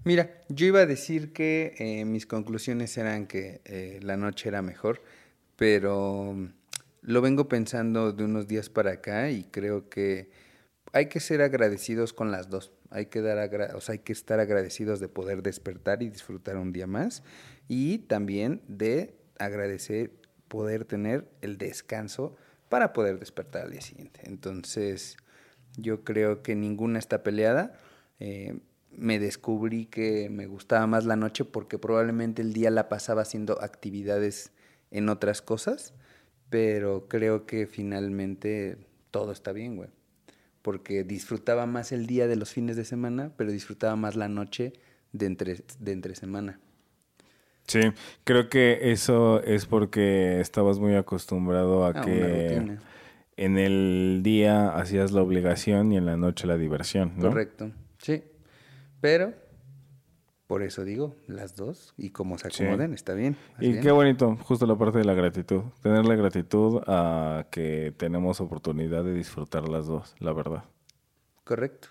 Mira, yo iba a decir que eh, mis conclusiones eran que eh, la noche era mejor, pero mm, lo vengo pensando de unos días para acá y creo que hay que ser agradecidos con las dos. Hay que dar agra- o sea, hay que estar agradecidos de poder despertar y disfrutar un día más y también de agradecer poder tener el descanso para poder despertar al día siguiente. Entonces, yo creo que ninguna está peleada. Eh, me descubrí que me gustaba más la noche porque probablemente el día la pasaba haciendo actividades en otras cosas, pero creo que finalmente todo está bien, güey. Porque disfrutaba más el día de los fines de semana, pero disfrutaba más la noche de entre, de entre semana. Sí, creo que eso es porque estabas muy acostumbrado a, Ah, que en el día hacías la obligación y en la noche la diversión, ¿no? Correcto. Sí. Pero, por eso digo, las dos y como se Sí. acomoden, está bien. Y bien. qué bonito, justo la parte de la gratitud. Tener la gratitud a que tenemos oportunidad de disfrutar las dos, la verdad. Correcto.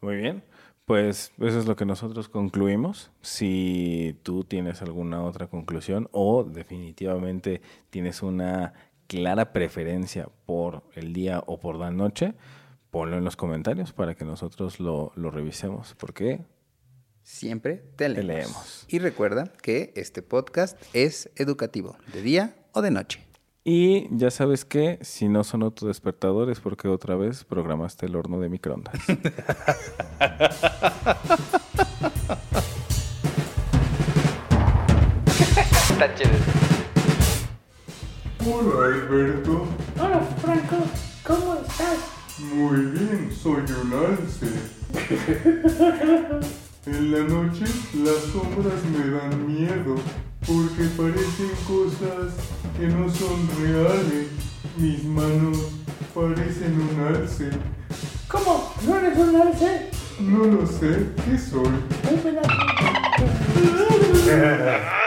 Muy bien, pues eso es lo que nosotros concluimos. Si tú tienes alguna otra conclusión o definitivamente tienes una clara preferencia por el día o por la noche, ponlo en los comentarios para que nosotros lo, lo revisemos. Porque Siempre te leemos. leemos. Y recuerda que este podcast es educativo, de día o de noche. Y ya sabes que si no sonó tu despertador es porque otra vez programaste el horno de microondas. Está chévere. Hola Alberto, Hola Franco, ¿cómo estás? Muy bien, soy un alce. [laughs] En la noche las sombras me dan miedo porque parecen cosas que no son reales. Mis manos parecen un alce. ¿Cómo? ¿No eres un alce? No lo sé, ¿qué soy? Un pedazo. [laughs] [laughs]